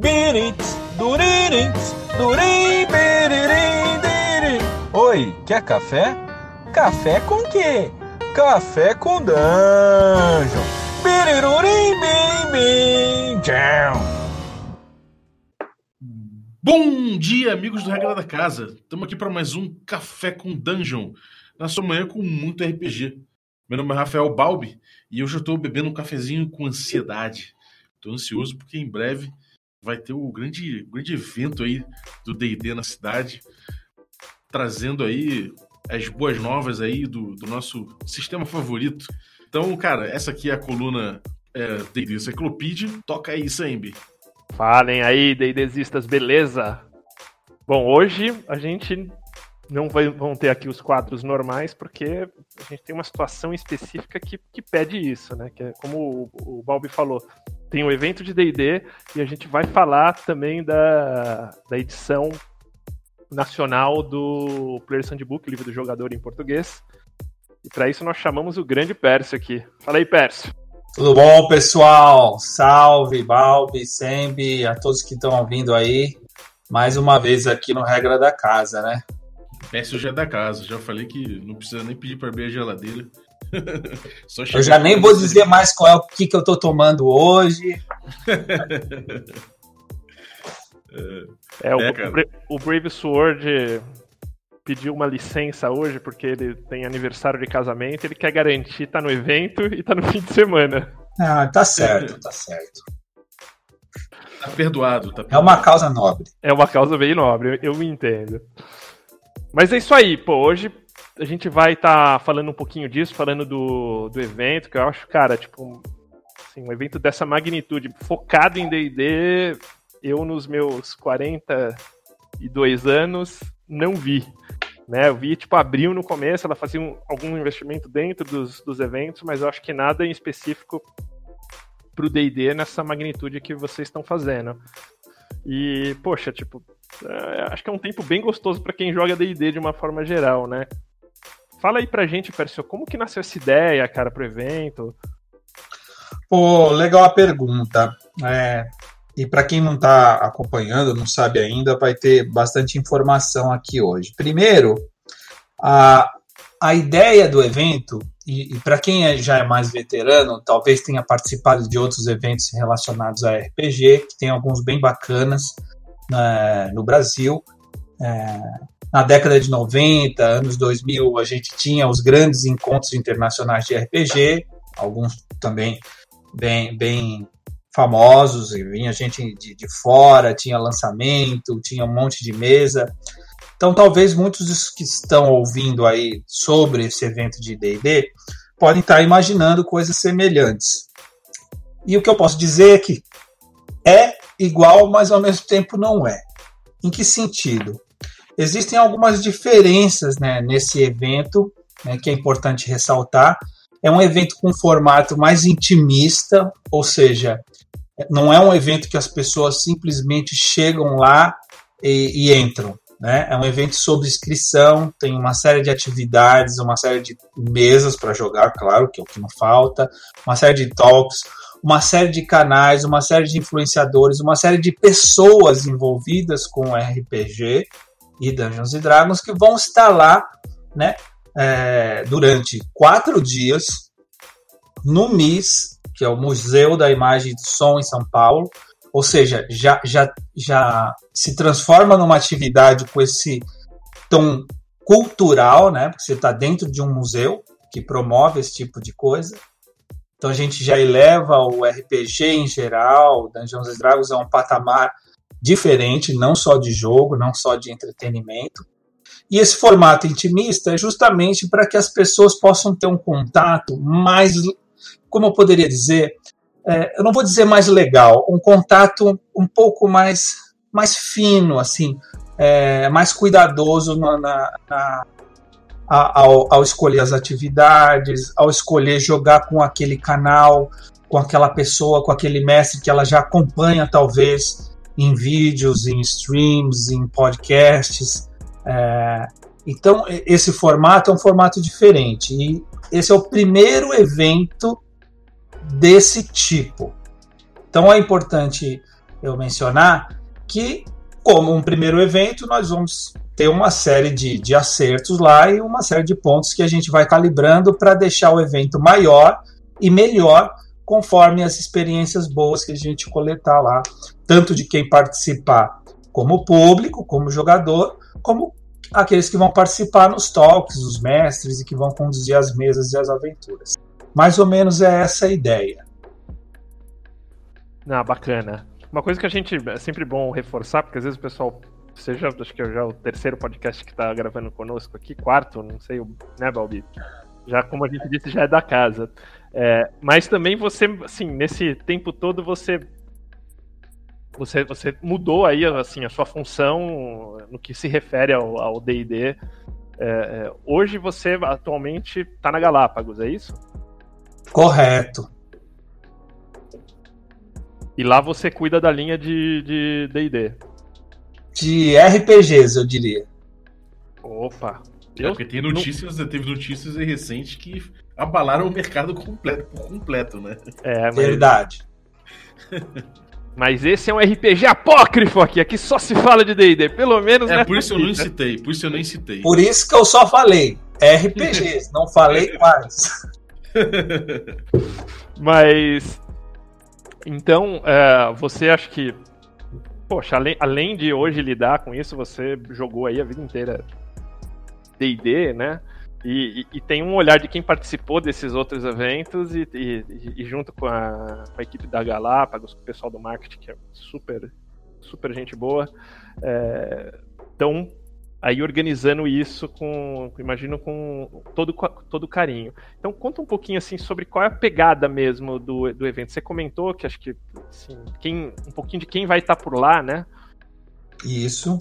Birits, duririts, durim, biririm, dirim. Oi, quer café? Café com quê? Café com dungeon. Birirurim, bim, bim, tchau. Bom dia, amigos do Regra da Casa. Estamos aqui para mais um Café com Dungeon, na sua manhã com muito RPG. Meu nome é Rafael Balbi e eu estou bebendo um cafezinho com ansiedade. Estou ansioso porque em breve vai ter o grande, grande evento aí do D&D na cidade, trazendo aí as boas novas aí do, do nosso sistema favorito. Então, cara, essa aqui é a coluna é, D&D Cyclopedia. Toca aí, Sambi. Falem aí, D&Dzistas, beleza? Bom, hoje a gente não vai, vão ter aqui os quadros normais, porque a gente tem uma situação específica que, que pede isso, né? Que é como o, o Balbi falou, tem um evento de D&D e a gente vai falar também da, da edição nacional do Player Handbook, livro do jogador em português. E para isso nós chamamos o grande Pércio aqui. Fala aí, Pércio. Tudo bom, pessoal? Salve, Balbi, Sembi, a todos que estão ouvindo aí. Mais uma vez aqui no Regra da Casa, né? Já é da casa. Já falei que não precisa nem pedir para abrir a geladeira. eu já nem vou dizer mais qual é o que, que eu tô tomando hoje. é, o, é, o Brave Sword pediu uma licença hoje porque ele tem aniversário de casamento, ele quer garantir tá no evento e tá no fim de semana. Ah, tá certo, tá certo. Tá perdoado, tá perdoado. É uma causa nobre. É uma causa bem nobre, eu, eu me entendo. Mas é isso aí, pô. Hoje a gente vai estar tá falando um pouquinho disso, falando do, do evento, que eu acho, cara, tipo, assim, um evento dessa magnitude, focado em DD, eu nos meus 42 anos não vi. Né, eu vi, tipo, abriu no começo, ela fazia um, algum investimento dentro dos, dos eventos, mas eu acho que nada em específico pro D&D nessa magnitude que vocês estão fazendo. E, poxa, tipo, acho que é um tempo bem gostoso para quem joga D&D de uma forma geral, né? Fala aí pra gente, Persio, como que nasceu essa ideia, cara, pro evento? Pô, legal a pergunta. É, e para quem não está acompanhando, não sabe ainda, vai ter bastante informação aqui hoje. Primeiro, a, a ideia do evento, e, e para quem é, já é mais veterano, talvez tenha participado de outros eventos relacionados a RPG, que tem alguns bem bacanas né, no Brasil. É, na década de 90, anos 2000, a gente tinha os grandes encontros internacionais de RPG, alguns também bem, bem famosos, e vinha gente de, de fora, tinha lançamento, tinha um monte de mesa. Então, talvez muitos dos que estão ouvindo aí sobre esse evento de D&D podem estar imaginando coisas semelhantes. E o que eu posso dizer é que é igual, mas ao mesmo tempo não é. Em que sentido? Existem algumas diferenças né, nesse evento, né, que é importante ressaltar. É um evento com formato mais intimista, ou seja, não é um evento que as pessoas simplesmente chegam lá e, e entram. Né? É um evento sob inscrição, tem uma série de atividades, uma série de mesas para jogar, claro, que é o que não falta, uma série de talks, uma série de canais, uma série de influenciadores, uma série de pessoas envolvidas com RPG e Dungeons Dragons que vão estar lá né, é, durante quatro dias no MIS, que é o Museu da Imagem e do Som em São Paulo, ou seja, já, já, já se transforma numa atividade com esse tom cultural, né? Porque você está dentro de um museu que promove esse tipo de coisa. Então a gente já eleva o RPG em geral, Dungeons Dragons é um patamar diferente, não só de jogo, não só de entretenimento. E esse formato intimista é justamente para que as pessoas possam ter um contato mais, como eu poderia dizer, é, eu não vou dizer mais legal, um contato um pouco mais, mais fino, assim, é, mais cuidadoso na, na ao, ao, escolher as atividades, ao escolher jogar com aquele canal, com aquela pessoa, com aquele mestre que ela já acompanha, talvez, em vídeos, em streams, em podcasts. É, então, esse formato é um formato diferente. E esse é o primeiro evento desse tipo. Então é importante eu mencionar que, como um primeiro evento, nós vamos ter uma série de, de acertos lá e uma série de pontos que a gente vai calibrando para deixar o evento maior e melhor conforme as experiências boas que a gente coletar lá, tanto de quem participar como público, como jogador, como aqueles que vão participar nos talks, os mestres e que vão conduzir as mesas e as aventuras. Mais ou menos é essa a ideia. Ah, bacana. Uma coisa que a gente é sempre bom reforçar, porque às vezes o pessoal, seja, acho que é já o terceiro podcast que está gravando conosco aqui, quarto, não sei, né, Balbi? Já, como a gente disse, já é da casa. É, mas também você, assim, nesse tempo todo você você, você mudou aí assim, a sua função no que se refere ao D&D. É, é, hoje você atualmente está na Galápagos, é isso? Correto. E lá você cuida da linha de D&D. De, RPGs, eu diria. Opa. É, porque tem notícias, não... teve notícias recentes que abalaram o mercado completo, por completo, né? É, mas... Verdade. Mas esse é um RPG apócrifo aqui, aqui só se fala de D&D, pelo menos, É, né? por isso eu não citei, por isso eu nem citei. Por isso que eu só falei RPGs, não falei mais. Mas então, é, você acha que poxa, além, além de hoje lidar com isso, você jogou aí a vida inteira D&D, né? E, e, e, tem um olhar de quem participou desses outros eventos e, e junto com a, com a, equipe da Galápagos, com o pessoal do marketing, que é super, super gente boa, é, aí organizando isso com, imagino, com todo, todo carinho. Então conta um pouquinho assim sobre qual é a pegada mesmo do, do evento. Você comentou que acho que assim, quem, um pouquinho de quem vai estar por lá, né? Isso.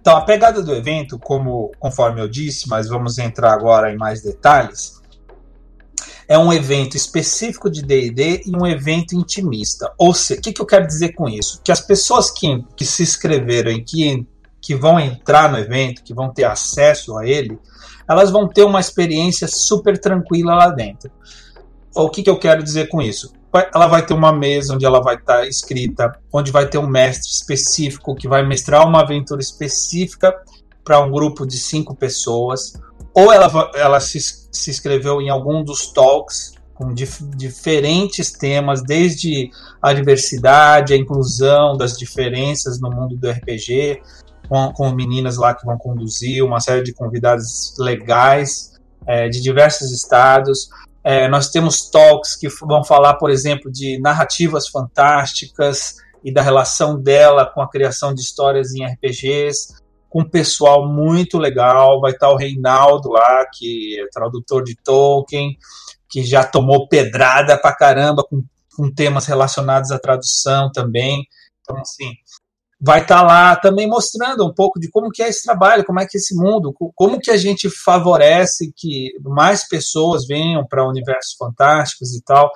Então, a pegada do evento, como conforme eu disse, mas vamos entrar agora em mais detalhes, é um evento específico de D&D e um evento intimista. Ou seja, o que, que, eu quero dizer com isso? Que as pessoas que, que se inscreveram e que, que vão entrar no evento, que vão ter acesso a ele, elas vão ter uma experiência super tranquila lá dentro. O que, que eu quero dizer com isso? ela vai ter uma mesa onde ela vai estar escrita, onde vai ter um mestre específico que vai mestrar uma aventura específica para um grupo de cinco pessoas, ou ela, ela se, se inscreveu em algum dos talks com dif, diferentes temas, desde a diversidade, a inclusão das diferenças no mundo do RPG, com, com meninas lá que vão conduzir, uma série de convidados legais é, de diversos estados. É, nós temos talks que vão falar, por exemplo, de narrativas fantásticas e da relação dela com a criação de histórias em RPGs, com um pessoal muito legal. Vai estar o Reinaldo lá, que é tradutor de Tolkien, que já tomou pedrada pra caramba com, com temas relacionados à tradução também. Então, assim, vai estar tá lá também mostrando um pouco de como que é esse trabalho, como é que é esse mundo, como que a gente favorece que mais pessoas venham para universos fantásticos e tal.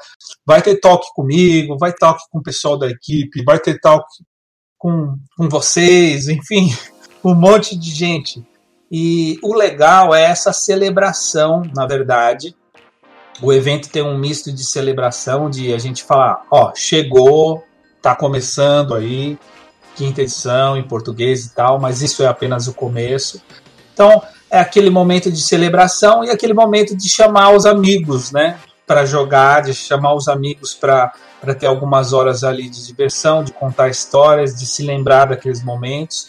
Vai ter talk comigo, vai ter talk com o pessoal da equipe, vai ter talk com, com vocês, enfim, um monte de gente. E o legal é essa celebração, na verdade. O evento tem um misto de celebração, de a gente falar, ó, chegou, tá começando aí, quinta edição em português e tal, mas isso é apenas o começo. Então, é aquele momento de celebração e aquele momento de chamar os amigos, né? Para jogar, de chamar os amigos para ter algumas horas ali de diversão, de contar histórias, de se lembrar daqueles momentos.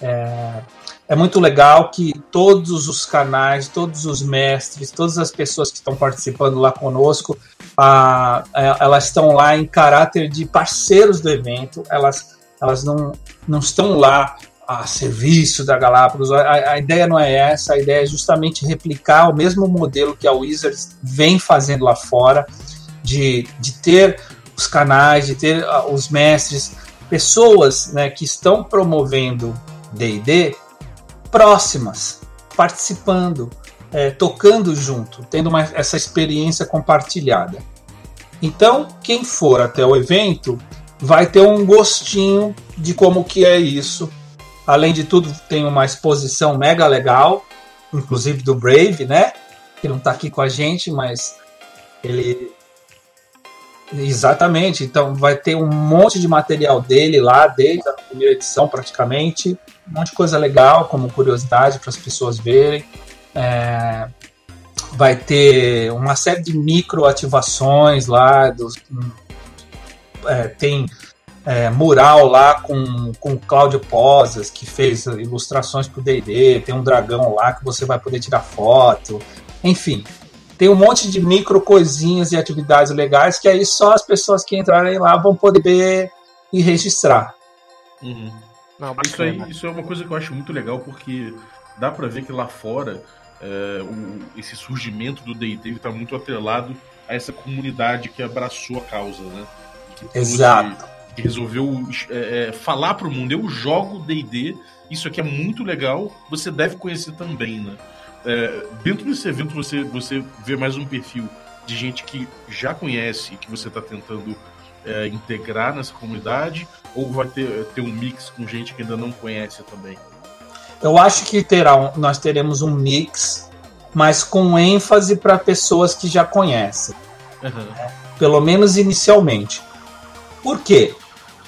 É, é muito legal que todos os canais, todos os mestres, todas as pessoas que estão participando lá conosco, a, a, elas estão lá em caráter de parceiros do evento, elas elas não, não estão lá a serviço da Galápagos. A, a, ideia não é essa, a ideia é justamente replicar o mesmo modelo que a Wizards vem fazendo lá fora, de, de ter os canais, de ter uh, os mestres, pessoas né, que estão promovendo DD próximas, participando, é, tocando junto, tendo uma, essa experiência compartilhada. Então, quem for até o evento vai ter um gostinho de como que é isso. Além de tudo, tem uma exposição mega legal, inclusive do Brave, né? Que não está aqui com a gente, mas ele Exatamente. Então vai ter um monte de material dele lá, desde a primeira edição praticamente. Um monte de coisa legal, como curiosidade para as pessoas verem. É, vai ter uma série de microativações lá. Dos, é, tem é, mural lá com, com o Cláudio Posas, que fez ilustrações para o D&D. Tem um dragão lá que você vai poder tirar foto. Enfim, tem um monte de micro coisinhas e atividades legais que aí só as pessoas que entrarem lá vão poder ver e registrar. Uhum. Não, isso, aí, isso é uma coisa que eu acho muito legal porque dá para ver que lá fora é, o, esse surgimento do D&D está muito atrelado a essa comunidade que abraçou a causa, né? Que Exato. Que resolveu é, é, falar para o mundo, eu jogo D&D, isso aqui é muito legal, você deve conhecer também, né? É, dentro desse evento você, você vê mais um perfil de gente que já conhece e que você está tentando é, integrar nessa comunidade, ou vai ter, ter um mix com gente que ainda não conhece também? Eu acho que terá nós teremos um mix, mas com ênfase para pessoas que já conhecem. Uhum. Né? Pelo menos inicialmente. Por quê?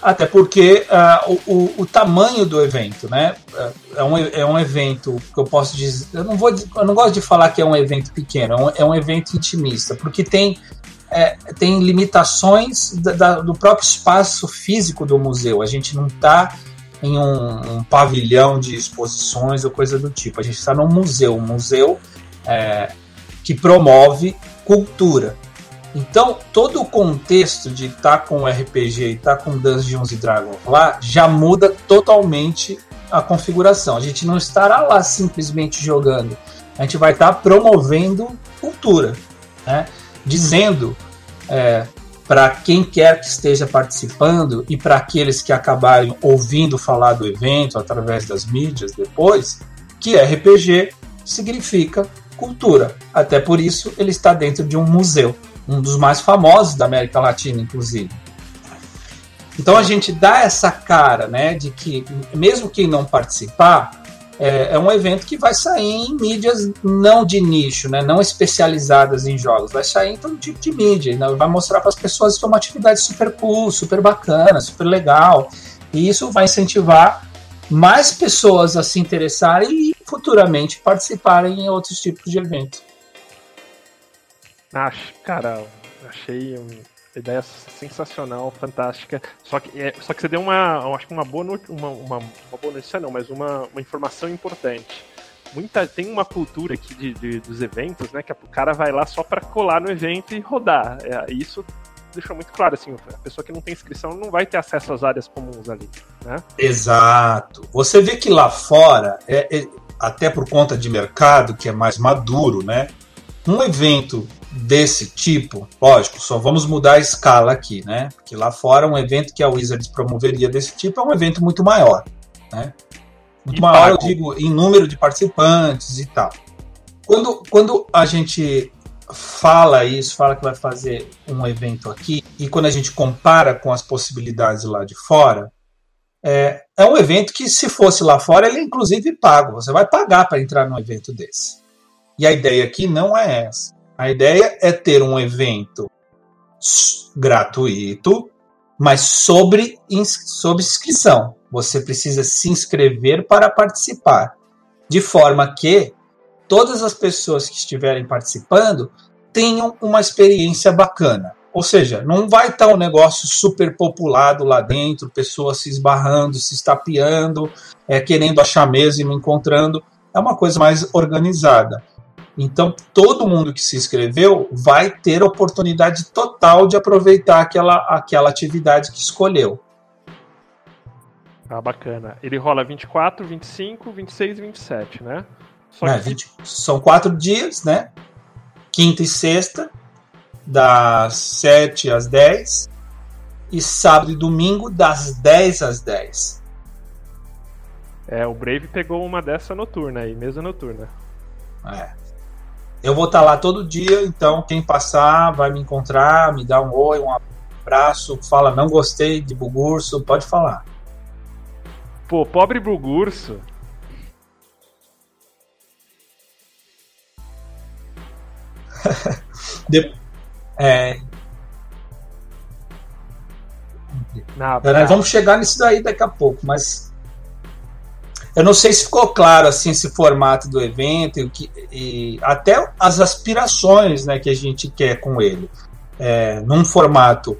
Até porque uh, o, o, o, tamanho do evento, né? É um, é um evento que eu posso dizer. Eu não, vou, eu não gosto de falar que é um evento pequeno, é um, é um evento intimista, porque tem, é, tem limitações da, da, do próprio espaço físico do museu. A gente não está em um, um, pavilhão de exposições ou coisa do tipo. A gente está num museu, um museu é, que promove cultura. Então, todo o contexto de estar tá com RPG e estar tá com Dungeons Dragons lá já muda totalmente a configuração. A gente não estará lá simplesmente jogando. A gente vai estar tá promovendo cultura, né? dizendo é, para quem quer que esteja participando e para aqueles que acabarem ouvindo falar do evento através das mídias depois, que RPG significa cultura. Até por isso ele está dentro de um museu um dos mais famosos da América Latina, inclusive. Então a gente dá essa cara, né, de que mesmo quem não participar, é, é, um evento que vai sair em mídias não de nicho, né, não especializadas em jogos, vai sair em todo tipo de mídia, né, vai mostrar para as pessoas que é uma atividade super cool, super bacana, super legal, e isso vai incentivar mais pessoas a se interessarem e futuramente participarem em outros tipos de eventos. Acho, cara, achei uma ideia sensacional, fantástica. Só que, é, só que você deu uma, acho que uma boa, uma, uma, uma boa notícia não, mas uma, uma informação importante. Muita, tem uma cultura aqui de, de, dos eventos, né? Que o cara vai lá só para colar no evento e rodar. É, isso deixou muito claro, assim, a pessoa que não tem inscrição não vai ter acesso às áreas comuns ali, né? Exato. Você vê que lá fora, é, é, até por conta de mercado que é mais maduro, né? Um evento desse tipo, lógico, só vamos mudar a escala aqui, né? Porque lá fora um evento que a Wizards promoveria desse tipo é um evento muito maior, né? Muito e maior, pago. eu digo, em número de participantes e tal. Quando, quando a gente fala isso, fala que vai fazer um evento aqui, e quando a gente compara com as possibilidades lá de fora, é, é um evento que, se fosse lá fora, ele é inclusive pago. Você vai pagar para entrar num evento desse. E a ideia aqui não é essa. A ideia é ter um evento gratuito, mas sobre, inscrição. Você precisa se inscrever para participar, de forma que todas as pessoas que estiverem participando tenham uma experiência bacana. Ou seja, não vai estar um negócio super populado lá dentro, pessoas se esbarrando, se estapeando, é, querendo achar mesa e não encontrando. É uma coisa mais organizada. Então, todo mundo que se inscreveu vai ter oportunidade total de aproveitar aquela, aquela atividade que escolheu. Ah, bacana. Ele rola 24, 25, 26 e 27, né? É, 20, são quatro dias, né? Quinta e sexta, das 7 às 10. E sábado e domingo, das 10 às 10. É, o Brave pegou uma dessa noturna aí, mesa noturna. É. Eu vou estar lá todo dia, então quem passar vai me encontrar, me dá um oi, um abraço, fala não gostei de Bugurso, pode falar. Pô, pobre Bugurso. de, é, Nós vamos chegar nisso daí daqui a pouco, mas eu não sei se ficou claro assim esse formato do evento e, que, e até as aspirações né, que a gente quer com ele. É, num formato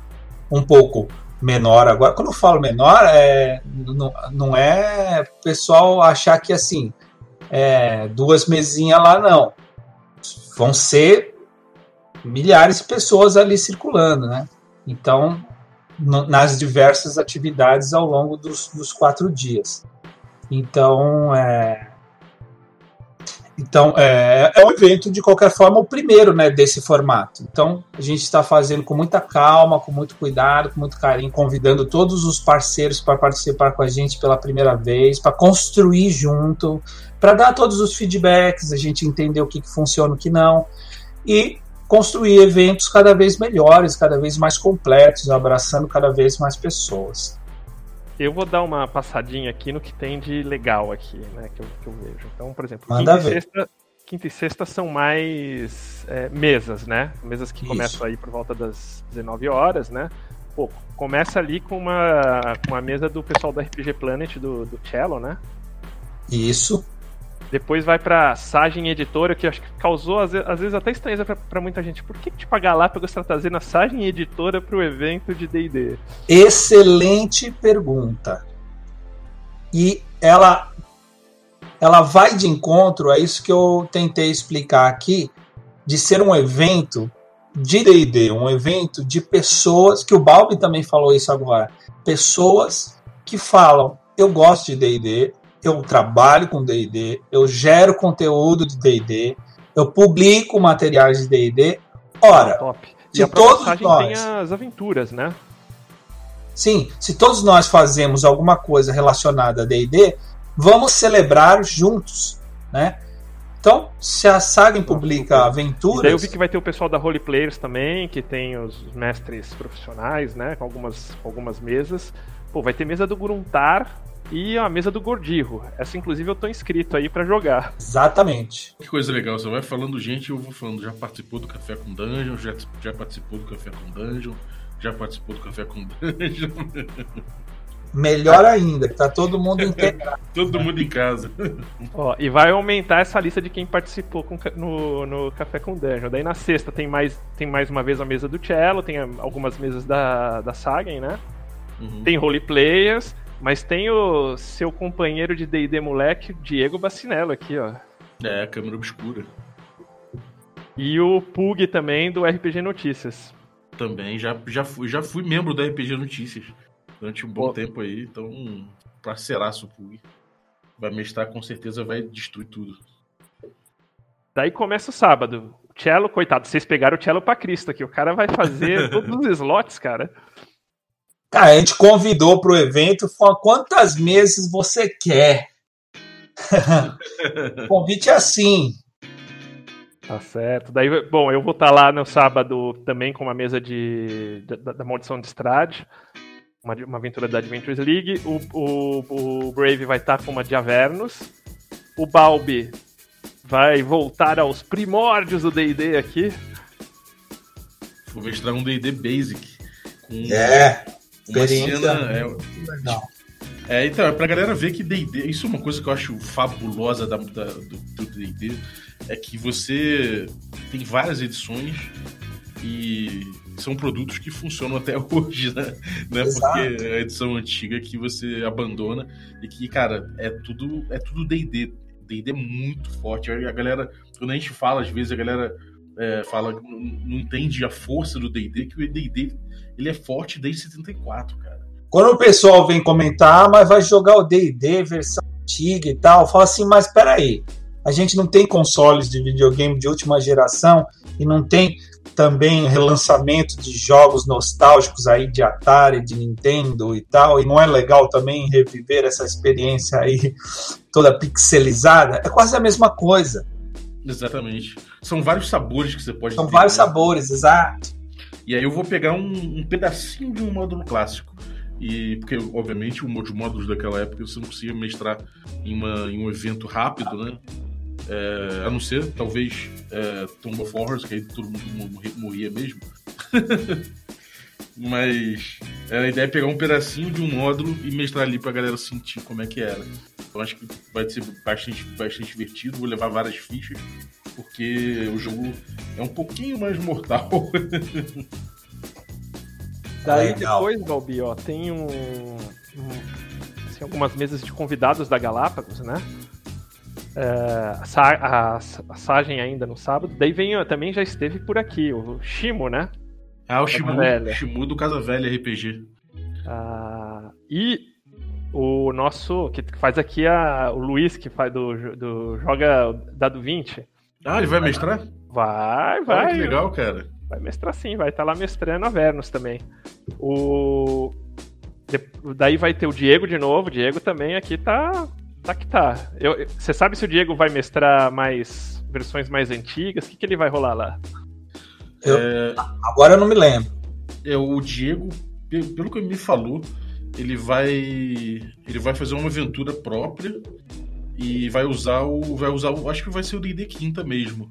um pouco menor agora. Quando eu falo menor, é, não, não é pessoal achar que assim é, duas mesinhas lá, não. Vão ser milhares de pessoas ali circulando, né? Então, no- nas diversas atividades ao longo dos, dos quatro dias. Então, é, então é, é um evento, de qualquer forma, o primeiro né, desse formato. Então, a gente está fazendo com muita calma, com muito cuidado, com muito carinho, convidando todos os parceiros para participar com a gente pela primeira vez, para construir junto, para dar todos os feedbacks, a gente entender o que, que funciona e o que não, e construir eventos cada vez melhores, cada vez mais completos, abraçando cada vez mais pessoas. Eu vou dar uma passadinha aqui no que tem de legal aqui, né? Que eu, que eu vejo. Então, por exemplo, Manda quinta e, sexta, quinta e sexta são mais é, mesas, né? Mesas que Isso. começam aí por volta das 19 horas, né? Pô, começa ali com uma, com uma mesa do pessoal da RPG Planet, do, do Cello, né? Isso. Depois vai pra Sagem Editora, que acho que causou, às ve- às vezes, até estranheza pra muita gente. Por que, tipo, a Galápagos está trazendo a Sagem Editora pro evento de D&D? Excelente pergunta. E ela ela vai de encontro a isso que eu tentei explicar aqui, de ser um evento de D&D, um evento de pessoas, que o Balbi também falou isso agora, pessoas que falam, eu gosto de D&D, eu trabalho com D&D, eu gero conteúdo de D&D, eu publico materiais de D&D. Ora, Top. Se todos nós- tem as aventuras, né? Sim, se todos nós fazemos alguma coisa relacionada a D&D, vamos celebrar juntos, né? Então, se a Saga publica E daí eu aventuras, vi que vai ter o pessoal da Role Players também, que tem os mestres profissionais, né? Com algumas, com algumas mesas. Pô, vai ter mesa do Gruntar e a mesa do Gordirro. Essa, inclusive, eu tô inscrito aí pra jogar. exatamente. Que coisa legal, você vai falando gente, eu vou falando, já participou do Café com Dungeon, já, já participou do Café com Dungeon, já participou do Café com Dungeon, Melhor ainda, que tá todo mundo integrado. todo mundo em casa. Ó, e vai aumentar essa lista de quem participou com no, no Café com Dungeon. Daí na sexta tem mais, tem mais uma vez a mesa do Cello, tem algumas mesas da, da Sagen, né? Uhum. Tem Role Players, mas tem o seu companheiro de D&D moleque, Diego Bacinello aqui, ó. É, câmera obscura. E o Pug também do RPG Notícias. Também, já, já, fui, já fui membro da RPG Notícias durante um bom tempo aí, então, parceiraço o Pug. Vai mestrar, com certeza vai destruir tudo. Daí começa o sábado. Cello, coitado, vocês pegaram o Cello pra Cristo aqui. O cara vai fazer todos os slots, cara. Cara, a gente convidou pro evento, falou quantas meses você quer. o convite é assim. Tá certo. Daí, bom, eu vou estar lá no sábado também com uma mesa de da, da Maldição de Strade. Uma, uma aventura da Adventures League. O, o, o Brave vai estar com uma de Avernus. O Balbi vai voltar aos primórdios do D&D aqui. Vou mestrar um D&D Basic. Com É, experiência cena... É, legal. É, então, é pra galera ver que D&D, isso é uma coisa que eu acho fabulosa da, da- do D&D, é que você tem várias edições e são produtos que funcionam até hoje, né? É Exato. porque é a edição antiga que você abandona e que, cara, é tudo é tudo D&D. D&D é muito forte. A galera, quando a gente fala, às vezes a galera é, fala, não, não entende a força do D&D, que o D&D ele é forte desde 74, cara. Quando o pessoal vem comentar, ah, mas vai jogar o D&D versão antiga e tal, fala assim, mas peraí, a gente não tem consoles de videogame de última geração e não tem também relançamento de jogos nostálgicos aí de Atari, de Nintendo e tal, e não é legal também reviver essa experiência aí toda pixelizada? É quase a mesma coisa. Exatamente. São vários sabores que você pode São ter, vários né? sabores, exato. E aí eu vou pegar um, um pedacinho de um módulo clássico. E porque, obviamente, os módulos daquela época você não conseguia mestrar em, uma- em um evento rápido, né? É, a não ser, talvez, é, Tomb of Horrors, que aí todo mundo morria mesmo. Mas a ideia é pegar um pedacinho de um módulo e mestrar ali pra galera sentir como é que era. Então acho que vai ser bastante, bastante divertido, vou levar várias fichas, porque o jogo é um pouquinho mais mortal. Daí Legal. depois, Balbi, ó, tem um, um- assim, algumas mesas de convidados da Galápagos, né? É, a, a, a Sagem ainda no sábado. Daí vem, ó, também já esteve por aqui, o Shimo, né? Ah, o Shimu, Velha. Shimu do Casa Velha RPG. Ah, e o nosso, que faz aqui a, o Luiz, que faz do, do Joga Dado 20. Ah, ele vai mestrar? Vai, vai. que legal, cara. Vai mestrar sim, vai estar lá mestrando a Vernus também. O. de- Daí vai ter o Diego de novo. O Diego também aqui tá. Tá que tá. Você sabe se o Diego vai mestrar mais versões mais antigas? O que, que ele vai rolar lá? Agora eu não me lembro. É, o Diego, pe- pelo que ele me falou, ele vai ele vai fazer uma aventura própria e vai usar o vai usar o, acho que vai ser o D&D quinta mesmo.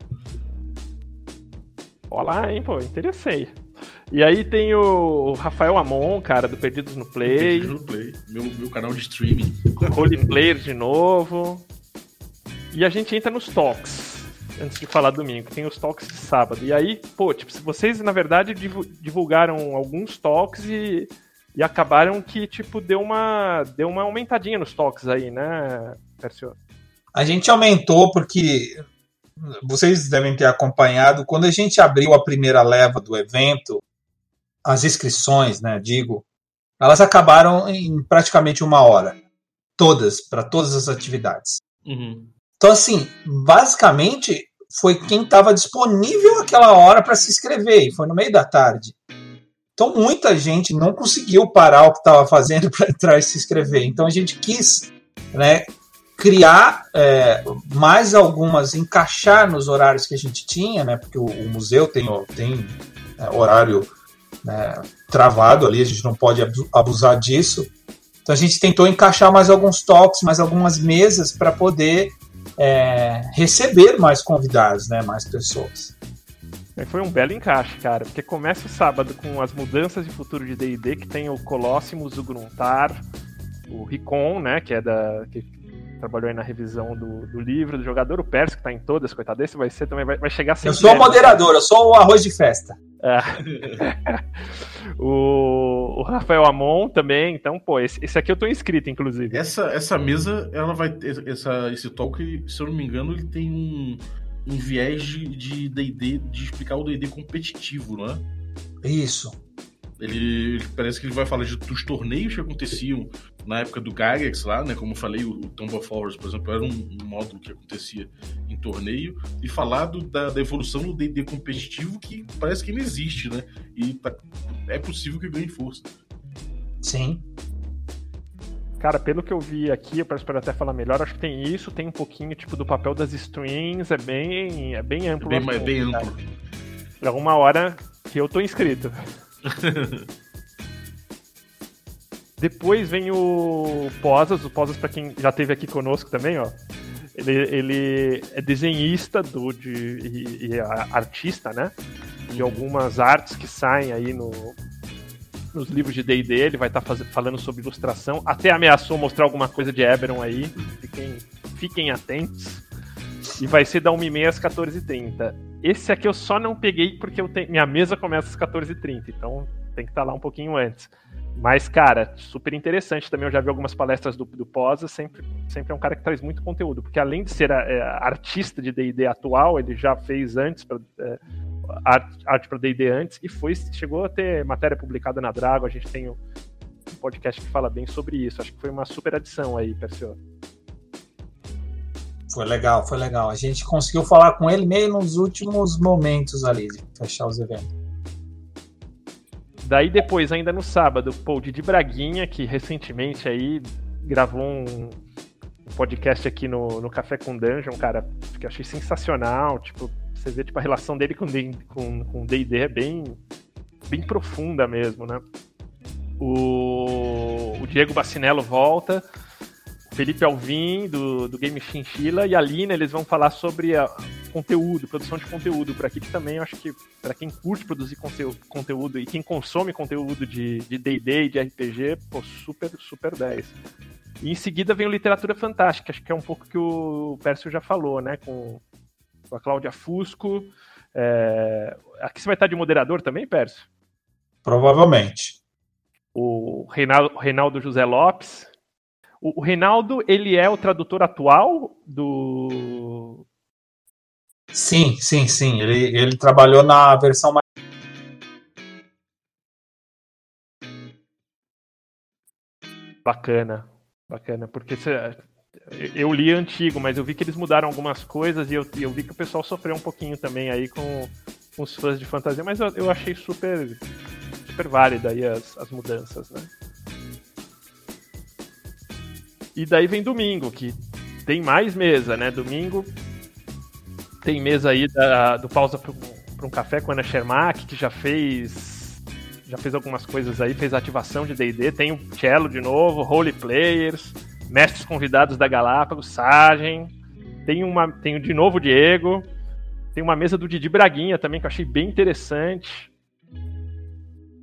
Olá, hein, pô, interessei. E aí tem o Rafael Amon, cara, do Perdidos no Play. No Play, meu, meu canal de streaming. Roleplayer de novo. E a gente entra nos talks. Antes de falar domingo, tem os talks de sábado. E aí, pô, tipo, vocês na verdade divu- divulgaram alguns talks e, e acabaram que, tipo, deu uma, deu uma aumentadinha nos talks aí, né, Persio? A gente aumentou porque vocês devem ter acompanhado. Quando a gente abriu a primeira leva do evento, as inscrições, né, digo, elas acabaram em praticamente uma hora. Todas, para todas as atividades. Uhum. Então, assim, basicamente foi quem estava disponível aquela hora para se inscrever, e foi no meio da tarde. Então, muita gente não conseguiu parar o que estava fazendo para entrar e se inscrever. Então, a gente quis né, criar é, mais algumas, encaixar nos horários que a gente tinha, né, porque o, o museu tem, tem é, horário né, travado ali, a gente não pode abu- abusar disso. Então, a gente tentou encaixar mais alguns toques, mais algumas mesas para poder é, receber mais convidados, né, mais pessoas. Aí Foi um belo encaixe, cara, porque começa o sábado com as mudanças de futuro de D&D, que tem o Colossus, o Gruntar, o Ricon, né, que é da... Que trabalhou aí na revisão do, do livro do jogador, o Perso, que tá em todas, coitado, esse vai ser também, vai, vai chegar sem Eu sou o medo. moderador, eu sou o arroz de festa. o, o Rafael Amon também, então, pô, esse, esse aqui eu tô inscrito, inclusive. Essa, essa mesa, ela vai ter. Essa, esse talk, se eu não me engano, ele tem um, um viés de de D&D, de, explicar o DD competitivo, não é? Isso. Ele, ele- parece que ele vai falar de- dos torneios que aconteciam na época do Gygax lá, né? Como eu falei, o, o Tomb of Horrors, por exemplo, era um, um módulo que acontecia em torneio. E falar do- da, da evolução do D&D competitivo que parece que não existe, né? E tá- é possível que ganhe força. Sim. Cara, pelo que eu vi aqui, eu peço para até falar melhor, acho que tem isso, tem um pouquinho, tipo, do papel das strings, é bem, é bem É amplo. bem, o é bem cara. amplo. É uma hora que eu tô inscrito. Depois vem o Posas, o Posas pra quem já esteve aqui conosco também, ó. Ele, ele é desenhista do, de, e, e é artista, né? De algumas artes que saem aí no, nos livros de D&D. Ele vai estar falando sobre ilustração. Até ameaçou mostrar alguma coisa de Eberron aí. Fiquem, fiquem atentos. E vai ser da 1h30 às 14h30. Esse aqui eu só não peguei porque eu tenho, minha mesa começa às 14h30, então tem que estar lá um pouquinho antes. Mas, cara, super interessante também. Eu já vi algumas palestras do, do Posa, sempre, sempre é um cara que traz muito conteúdo, porque além de ser é, artista de DD atual, ele já fez antes pra, é, arte, arte para DD antes e foi, chegou a ter matéria publicada na Drago. A gente tem um, podcast que fala bem sobre isso. Acho que foi uma super adição aí, Persio. Foi legal, foi legal. A gente conseguiu falar com ele meio nos últimos momentos ali de fechar os eventos. Daí depois, ainda no sábado, pô, Didi Braguinha, que recentemente aí gravou um, podcast aqui no, no Café com Dungeon, cara, que eu achei sensacional. Tipo, você vê tipo, a relação dele com D&D com, com D&D é bem, bem profunda mesmo, né? O, o Diego Bacinello volta, Felipe Alvim, do, do Game Chinchilla, e a Lina, eles vão falar sobre a, conteúdo, produção de conteúdo por aqui, que também eu acho que para quem curte produzir conteúdo e quem consome conteúdo de D&D e de RPG, pô, super, super 10. E em seguida vem o Literatura Fantástica, acho que é um pouco que o Pércio já falou, né, com, com a Cláudia Fusco. É... Aqui você vai estar de moderador também, Pércio? Provavelmente. O Reinaldo, Reinaldo José Lopes, o, Reinaldo, ele é o tradutor atual do. Sim, sim, sim. Ele, ele trabalhou na versão mais. Bacana, bacana, porque eu li antigo, mas eu vi que eles mudaram algumas coisas e eu, eu vi que o pessoal sofreu um pouquinho também aí com, com os fãs de fantasia, mas eu, eu achei super, super válida aí as, as mudanças, né? E daí vem domingo, que tem mais mesa, né? Domingo tem mesa aí da, do Pausa para um Café com Ana Shermack, que já fez já fez algumas coisas aí, fez ativação de D&D, tem o Cello de novo, Role Players, mestres convidados da Galápagos, Sagem, tem uma tem de novo o Diego, tem uma mesa do Didi Braguinha também que eu achei bem interessante.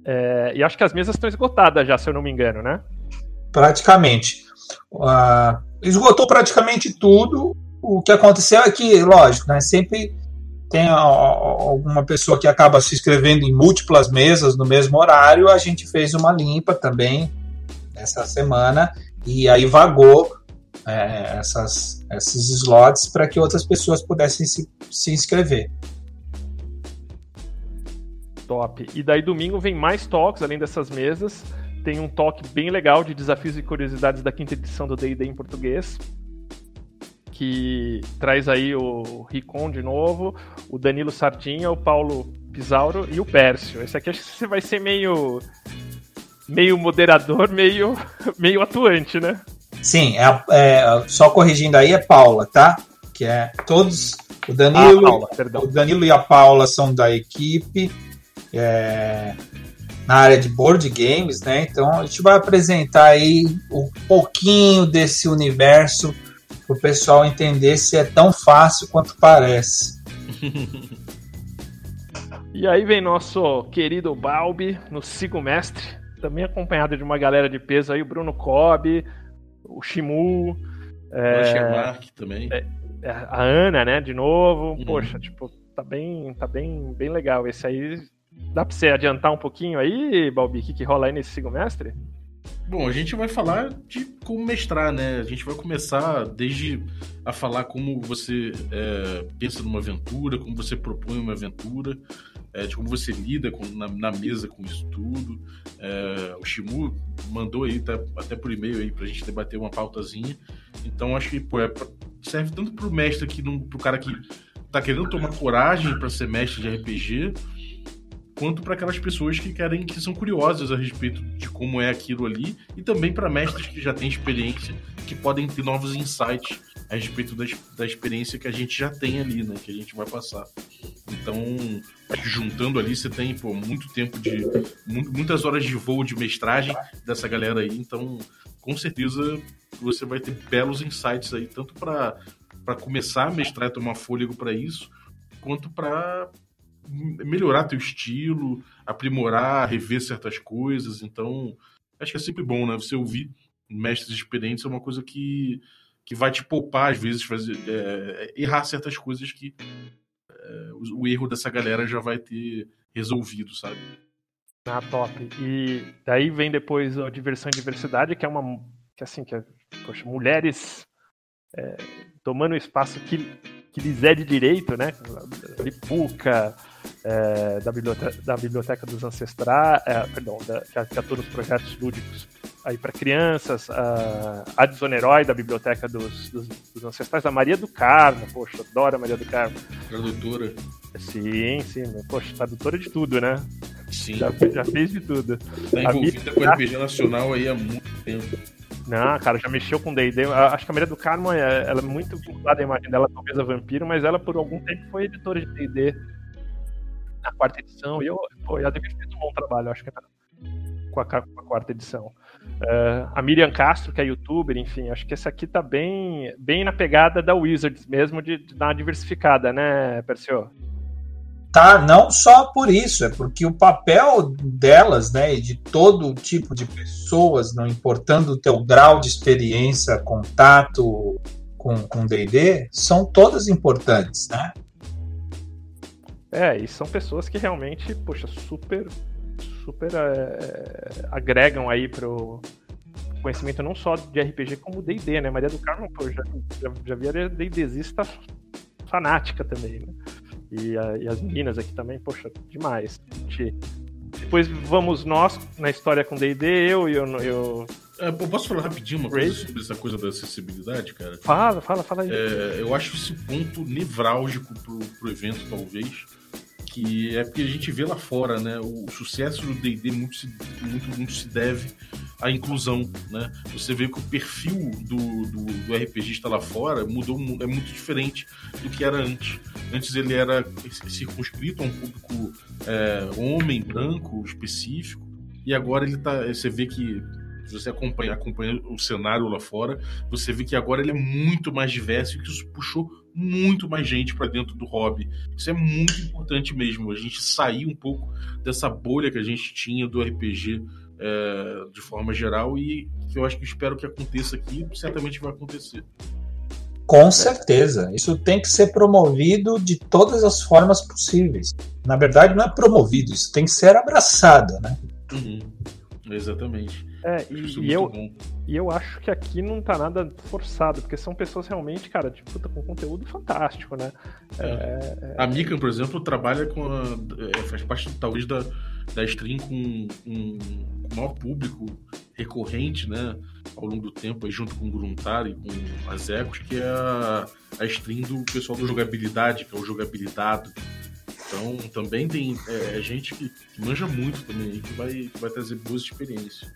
É, e acho que as mesas estão esgotadas já, se eu não me engano, né? Praticamente. Uh, esgotou praticamente tudo. O que aconteceu é que, lógico, né, sempre tem alguma pessoa que acaba se inscrevendo em múltiplas mesas no mesmo horário. A gente fez uma limpa também essa semana e aí vagou é, essas, esses slots para que outras pessoas pudessem se, se inscrever. Top. E daí domingo vem mais talks além dessas mesas tem um toque bem legal de desafios e curiosidades da quinta edição do D&D em português, que traz aí o Ricon de novo, o Danilo Sardinha, o Paulo Pisauro e o Pércio. Esse aqui acho que vai ser meio meio moderador, meio meio atuante, né? Sim, é, é, só corrigindo aí é Paula, tá? Que é todos o Danilo, ah, Paula, o Danilo e a Paula são da equipe. É, na área de board games, né? Então a gente vai apresentar aí um pouquinho desse universo para o pessoal entender se é tão fácil quanto parece. e aí vem nosso querido Balbi no Sigo Mestre, também acompanhado de uma galera de peso aí, o Bruno Cobb, o Shimu, é, também. É, é, a Ana, né, de novo. Uhum. Poxa, tipo, tá bem, tá bem, bem legal. Esse aí Dá pra você adiantar um pouquinho aí, Balbi, o que, que rola aí nesse segundo mestre? Bom, a gente vai falar de como mestrar, né? A gente vai começar desde a falar como você é, pensa numa aventura, como você propõe uma aventura, é, de como você lida com, na, na, mesa com isso tudo. É, o Shimu mandou aí, tá, até por e-mail aí, pra gente debater uma pautazinha. Então acho que pô, é serve tanto pro mestre aqui, pro cara que tá querendo tomar coragem para ser mestre de RPG, quanto para aquelas pessoas que querem que são curiosas a respeito de como é aquilo ali e também para mestres que já têm experiência que podem ter novos insights a respeito da, da experiência que a gente já tem ali, né, que a gente vai passar. Então, juntando ali, você tem pô, muito tempo de muitas horas de voo de mestragem dessa galera aí, então com certeza você vai ter belos insights aí tanto para para começar a mestrar e tomar fôlego para isso, quanto para melhorar teu estilo, aprimorar, rever certas coisas. Então, acho que é sempre bom, né? Você ouvir mestres experientes é uma coisa que, que vai te poupar, às vezes, fazer, é, errar certas coisas que é, o, o, erro dessa galera já vai ter resolvido, sabe? Ah, top. E daí vem depois a diversão e diversidade, que é uma. que assim, que é, poxa, mulheres é, tomando o espaço que, que lhes é de direito, né? Lipuca, é, da, biblioteca, da Biblioteca dos Ancestrais, é, perdão, da, que, que atua nos projetos lúdicos aí para crianças, a, a Desonerói da Biblioteca dos, dos, dos, Ancestrais, a Maria do Carmo, poxa, adoro a Maria do Carmo. Tradutora. Sim, sim, poxa, tradutora de tudo, né? Sim. Já, já fez de tudo. Tá envolvida com o RPG Nacional aí há muito tempo. Não, cara, já mexeu com D&D. Acho que a Maria do Carmo, é, ela é muito vinculada à imagem dela, talvez a Vampiro, mas ela por algum tempo foi editora de D&D na quarta edição. E eu, pô, ela ter feito um bom trabalho, acho que com a, com a quarta edição. Uh, a Miriam Castro, que é youtuber, enfim, acho que esse aqui tá bem, bem na pegada da Wizards mesmo, de, de dar uma diversificada, né, Persio? Tá, não só por isso, é porque o papel delas, né, e de todo tipo de pessoas, não importando o teu grau de experiência, contato com D&D, são todas importantes, né? É, e são pessoas que realmente, poxa, super super é, agregam aí pro conhecimento não só de RPG como D&D, né? Maria do Carmo, pô, já, já, já via D&Dista fanática também, né? E, a, e, as meninas aqui também, poxa, demais. Depois vamos nós na história com D&D, eu e eu, eu... É, posso falar rapidinho uma coisa sobre essa coisa da acessibilidade, cara? Fala, fala, fala aí. É, eu acho esse ponto nevrálgico pro, pro evento, talvez, que é porque a gente vê lá fora, né? O sucesso do D&D muito, muito, muito se deve à inclusão, né? Você vê que o perfil do, do, do RPGista lá fora mudou, é muito diferente do que era antes. Antes ele era circunscrito a um público é, homem, branco, específico, e agora ele tá. Você vê que se você acompanha, acompanha o cenário lá fora, você vê que agora ele é muito mais diverso e que isso puxou muito mais gente para dentro do hobby. Isso é muito importante mesmo, a gente sair um pouco dessa bolha que a gente tinha do RPG é, de forma geral e que eu acho que espero que aconteça aqui, certamente vai acontecer. Com certeza, isso tem que ser promovido de todas as formas possíveis. Na verdade, não é promovido, isso tem que ser abraçado, né? Uhum. Exatamente. É, e, e eu, e eu acho que aqui não tá nada forçado, porque são pessoas realmente, cara, tipo, com conteúdo fantástico, né? É. É, a Mikan, por exemplo, trabalha com a. É, faz parte, talvez, da, da stream com um, um maior público recorrente, né? Ao longo do tempo, aí, junto com o Gruntar e com as Ecos, que é a, a stream do pessoal do jogabilidade, que é o jogabilidado. Então também tem é, é, gente que, que, manja muito também que vai, que vai trazer boas experiências.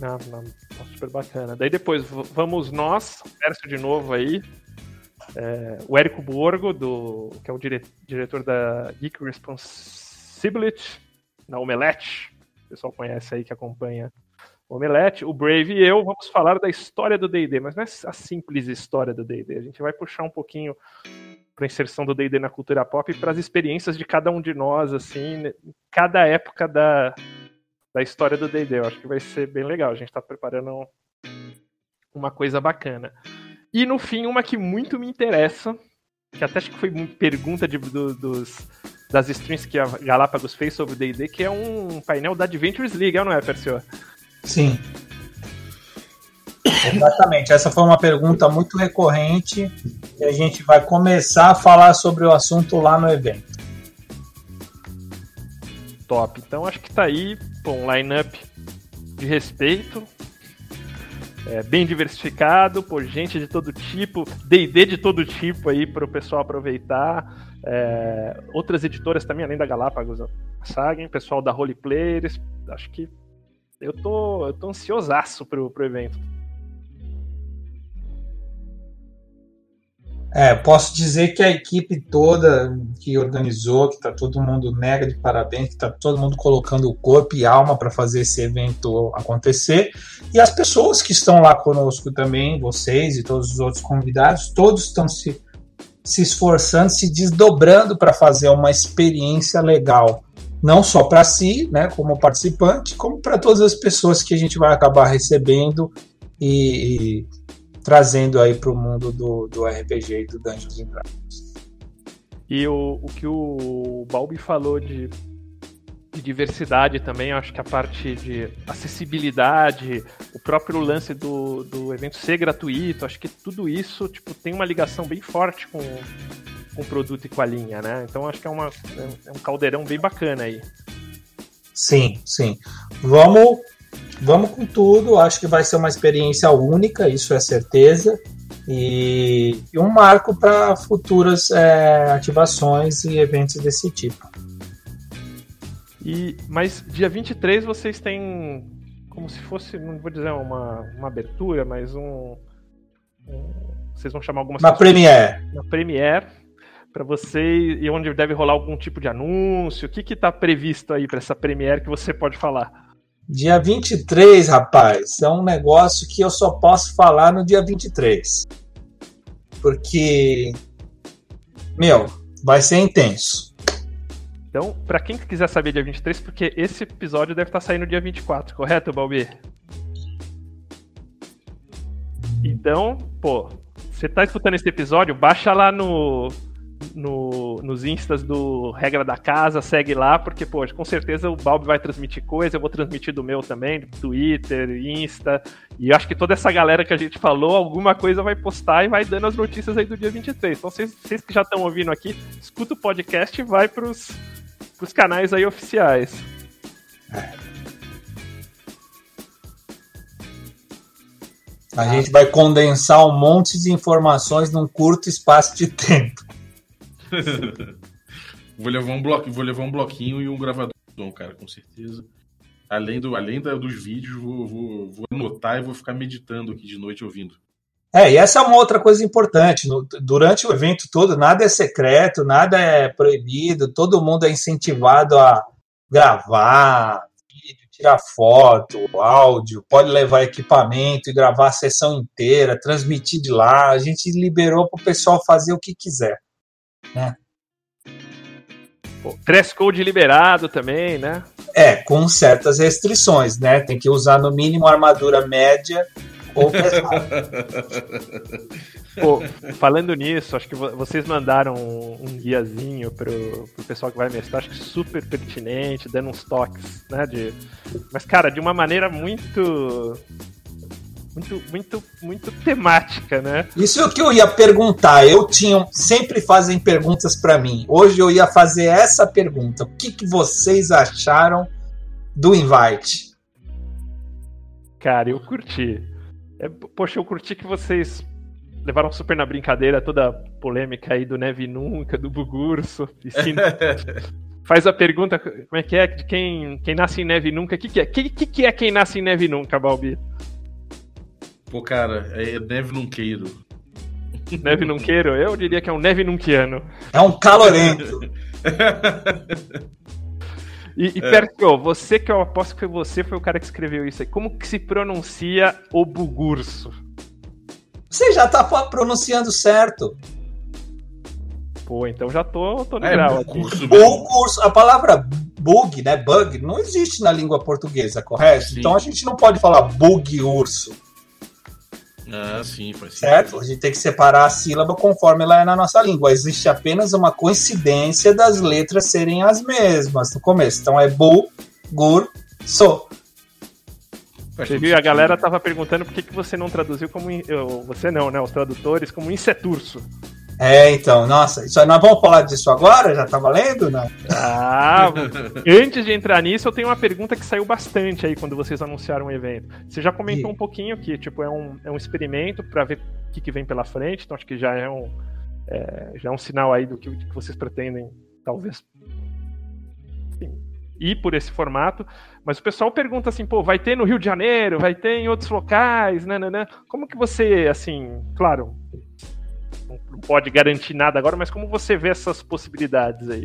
Não, não, tá super bacana. Daí depois vamos nós, verso de novo aí. É, o Érico Borgo, do, que é o dire, diretor da Geek Responsibility, na Omelete. O pessoal conhece aí que acompanha o Omelete. O Brave e eu vamos falar da história do DD, mas não é a simples história do DD. A gente vai puxar um pouquinho para inserção do D&D na cultura pop e para as experiências de cada um de nós, assim, cada época da, da história do D&D. Eu acho que vai ser bem legal. A gente está preparando uma coisa bacana. E no fim, uma que muito me interessa, que até acho que foi pergunta de, do, dos, das streams que a Galápagos fez sobre o D&D, que é um painel da Adventures League, não é, Persio? Sim. Exatamente, essa foi uma pergunta muito recorrente e a gente vai começar a falar sobre o assunto lá no evento. Top, então acho que tá aí um line-up de respeito, é, bem diversificado, por gente de todo tipo, D&D de todo tipo aí para o pessoal aproveitar. É, outras editoras também, além da Galápagos, a Sagen, pessoal da Role Players, acho que eu tô, eu tô ansiosaço pro, pro evento. É, posso dizer que a equipe toda que organizou, que está todo mundo mega de parabéns, que está todo mundo colocando o corpo e alma para fazer esse evento acontecer. E as pessoas que estão lá conosco também, vocês e todos os outros convidados, todos estão se, se esforçando, se desdobrando para fazer uma experiência legal. Não só para si, né, como participante, como para todas as pessoas que a gente vai acabar recebendo e, e trazendo aí para o mundo do, do RPG e do Dungeons and Dragons. E o, o que o Balbi falou de, de diversidade também, acho que a parte de acessibilidade, o próprio lance do, do evento ser gratuito, acho que tudo isso tipo, tem uma ligação bem forte com, com o produto e com a linha, né? Então acho que é, uma, é um caldeirão bem bacana aí. Sim, sim. Vamos vamos com tudo. Acho que vai ser uma experiência única, isso é certeza. E, e um marco para futuras é, ativações e eventos desse tipo. E, mas dia 23 vocês têm como se fosse, não vou dizer uma, uma abertura, mas um, um vocês vão chamar algumas uma premiere. Uma premiere para você e onde deve rolar algum tipo de anúncio. O que está previsto aí para essa premiere que você pode falar? Dia 23, rapaz, é um negócio que eu só posso falar no dia 23. Porque, meu, vai ser intenso. Então, para quem quiser saber dia 23, porque esse episódio deve estar saindo dia 24, correto, Balbi? Então, pô, você tá escutando esse episódio, baixa lá no, no, nos instas do Regra da Casa, segue lá, porque, pô, com certeza o Balbi vai transmitir coisa, eu vou transmitir do meu também, do Twitter, Insta, e acho que toda essa galera que a gente falou, alguma coisa vai postar e vai dando as notícias aí do dia 23. Então, vocês, vocês que já estão ouvindo aqui, escuta o podcast e vai pros, pros canais aí oficiais. A gente vai condensar um monte de informações num curto espaço de tempo. vou, levar um bloquinho, vou levar um bloquinho e um gravador, cara, com certeza. Além, do, além da, dos vídeos, vou, vou, vou anotar e vou ficar meditando aqui de noite ouvindo. É, e essa é uma outra coisa importante. No, durante o evento todo, nada é secreto, nada é proibido, todo mundo é incentivado a gravar, vídeo, tirar foto, áudio, pode levar equipamento e gravar a sessão inteira, transmitir de lá. A gente liberou para o pessoal fazer o que quiser. Né? Dress code liberado também, né? É, com certas restrições, né? Tem que usar no mínimo armadura média ou pesada. Pô, falando nisso, acho que vocês mandaram um, um guiazinho pro, pro pessoal que vai mestrar, acho que super pertinente, dando uns toques, né? De... Mas, cara, de uma maneira muito muito, muito, muito temática, né? Isso é o que eu ia perguntar. Eu tinha, sempre fazem perguntas para mim. Hoje eu ia fazer essa pergunta. O que, que vocês acharam do invite? Cara, eu curti. É, poxa, eu curti que vocês levaram super na brincadeira toda a polêmica aí do Neve Nunca, do Bugurso. E sim, faz a pergunta, como é que é? De quem, quem nasce em Neve Nunca. O que, que é? O que, que é quem nasce em Neve Nunca, Balbi? Pô, cara, é neve nunqueiro. Neve nunqueiro? Eu diria que é um neve nunquiano. É um calorento. e, e é. Perco, você que eu aposto que foi você, foi o cara que escreveu isso aí. Como que se pronuncia o bugurso? Você já tá pronunciando certo. Pô, então já tô, tô no é, grau aqui. Bugurso, a palavra bug, né, bug, não existe na língua portuguesa, correto? Sim. Então a gente não pode falar bug urso. Ah, sim, faz Certo? A gente tem que separar a sílaba conforme ela é na nossa língua. Existe apenas uma coincidência das letras serem as mesmas no começo. Então é bu, gur, so. Você viu? A galera tava perguntando por que, que você não traduziu como. Você não, né? Os tradutores como inseturso. É, então, nossa, isso, nós vamos falar disso agora? Já tá valendo? Não? Ah, antes de entrar nisso, eu tenho uma pergunta que saiu bastante aí quando vocês anunciaram o evento. Você já comentou e... um pouquinho que, tipo, é um, é um experimento para ver o que, que, vem pela frente, então acho que já é um, é, já é um sinal aí do que, do que vocês pretendem, talvez, enfim, ir por esse formato. Mas o pessoal pergunta assim, pô, vai ter no Rio de Janeiro, vai ter em outros locais, né, né, né? Como que você, assim, claro, não pode garantir nada agora, mas como você vê essas possibilidades aí?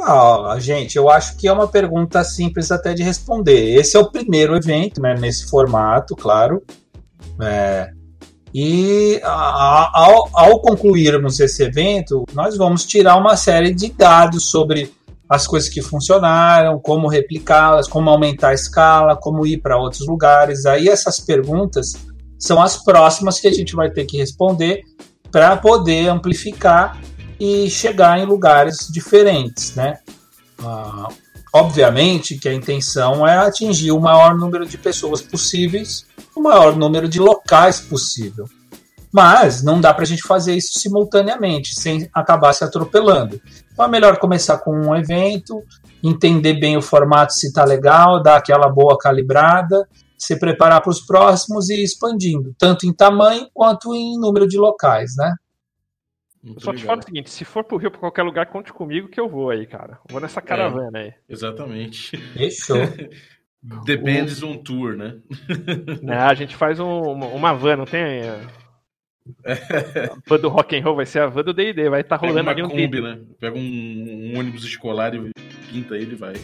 Ah, gente, eu acho que é uma pergunta simples até de responder. Esse é o primeiro evento, né, nesse formato, claro. É, e ao, ao, concluirmos esse evento, nós vamos tirar uma série de dados sobre as coisas que funcionaram, como replicá-las, como aumentar a escala, como ir para outros lugares. Aí essas perguntas são as próximas que a gente vai ter que responder para poder amplificar e chegar em lugares diferentes, né? Ah, obviamente que a intenção é atingir o maior número de pessoas possíveis, o maior número de locais possível. Mas não dá para a gente fazer isso simultaneamente, sem acabar se atropelando. Então é melhor começar com um evento, entender bem o formato se está legal, dar aquela boa calibrada, se preparar para os próximos e ir expandindo, tanto em tamanho quanto em número de locais, né? Muito eu só te falo o seguinte, se for pro Rio, pra qualquer lugar, conte comigo que eu vou aí, cara. Vou nessa é, caravana é, aí. Exatamente. Fechou. Depends o... on tour, né? né? A gente faz um, uma van, não tem? A van do rock and roll vai ser a van do D&D, vai estar tá rolando ali um Kombi, né? Pega um, um, ônibus escolar e pinta ele e vai.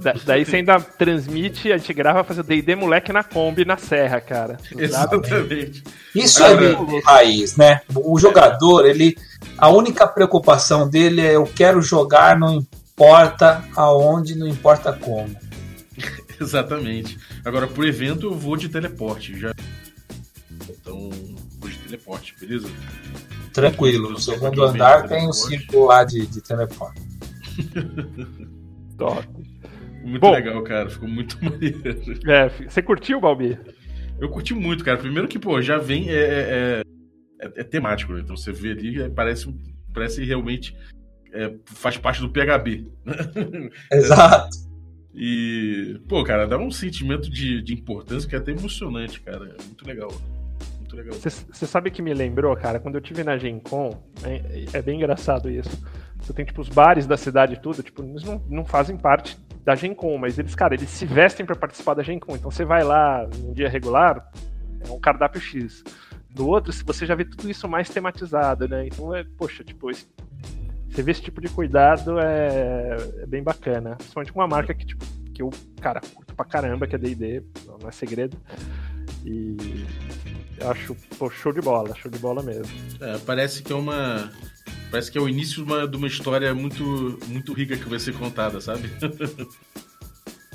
Da- Daí você ainda transmite, a gente grava fazer o D&D moleque na Kombi, na serra, cara. Exatamente. Isso Cara, é bem raiz, né? O jogador, ele. A única preocupação dele é eu quero jogar, não importa aonde, não importa como. Exatamente. Agora, pro evento, eu vou de teleporte. Já... Então, vou de teleporte, beleza? Tranquilo. No segundo andar tem um círculo lá de, de teleporte. Top. Muito Bom. legal, cara. Ficou muito maneiro. É, você curtiu, Balbi? Eu curti muito, cara. Primeiro que, pô, já vem. É, é, é- é temático, né? Então você vê ali, é, parece, parece realmente. é, faz parte do PHB. Exato. E, pô, cara, dá um sentimento de, de importância que é até emocionante, cara. É muito legal. Muito legal. Você sabe que me lembrou, cara, quando eu tive na Gen Con, é, é bem engraçado isso. Você tem, tipo, os bares da cidade e tudo, tipo, eles não, não fazem parte da Gen Con, mas eles, cara, eles se vestem pra participar da Gen Con. Então você vai lá num dia regular, é um cardápio X. No outro, se você já vê tudo isso mais tematizado, né? Então, é, poxa, tipo, esse- você vê esse tipo de cuidado é, é bem bacana. Principalmente com uma marca que, tipo, que eu, cara, curto pra caramba, que é D&D, não é segredo. E acho, pô, show de bola, show de bola mesmo. É, parece que é uma. Parece que é o início de uma, de uma história muito, muito rica que vai ser contada, sabe?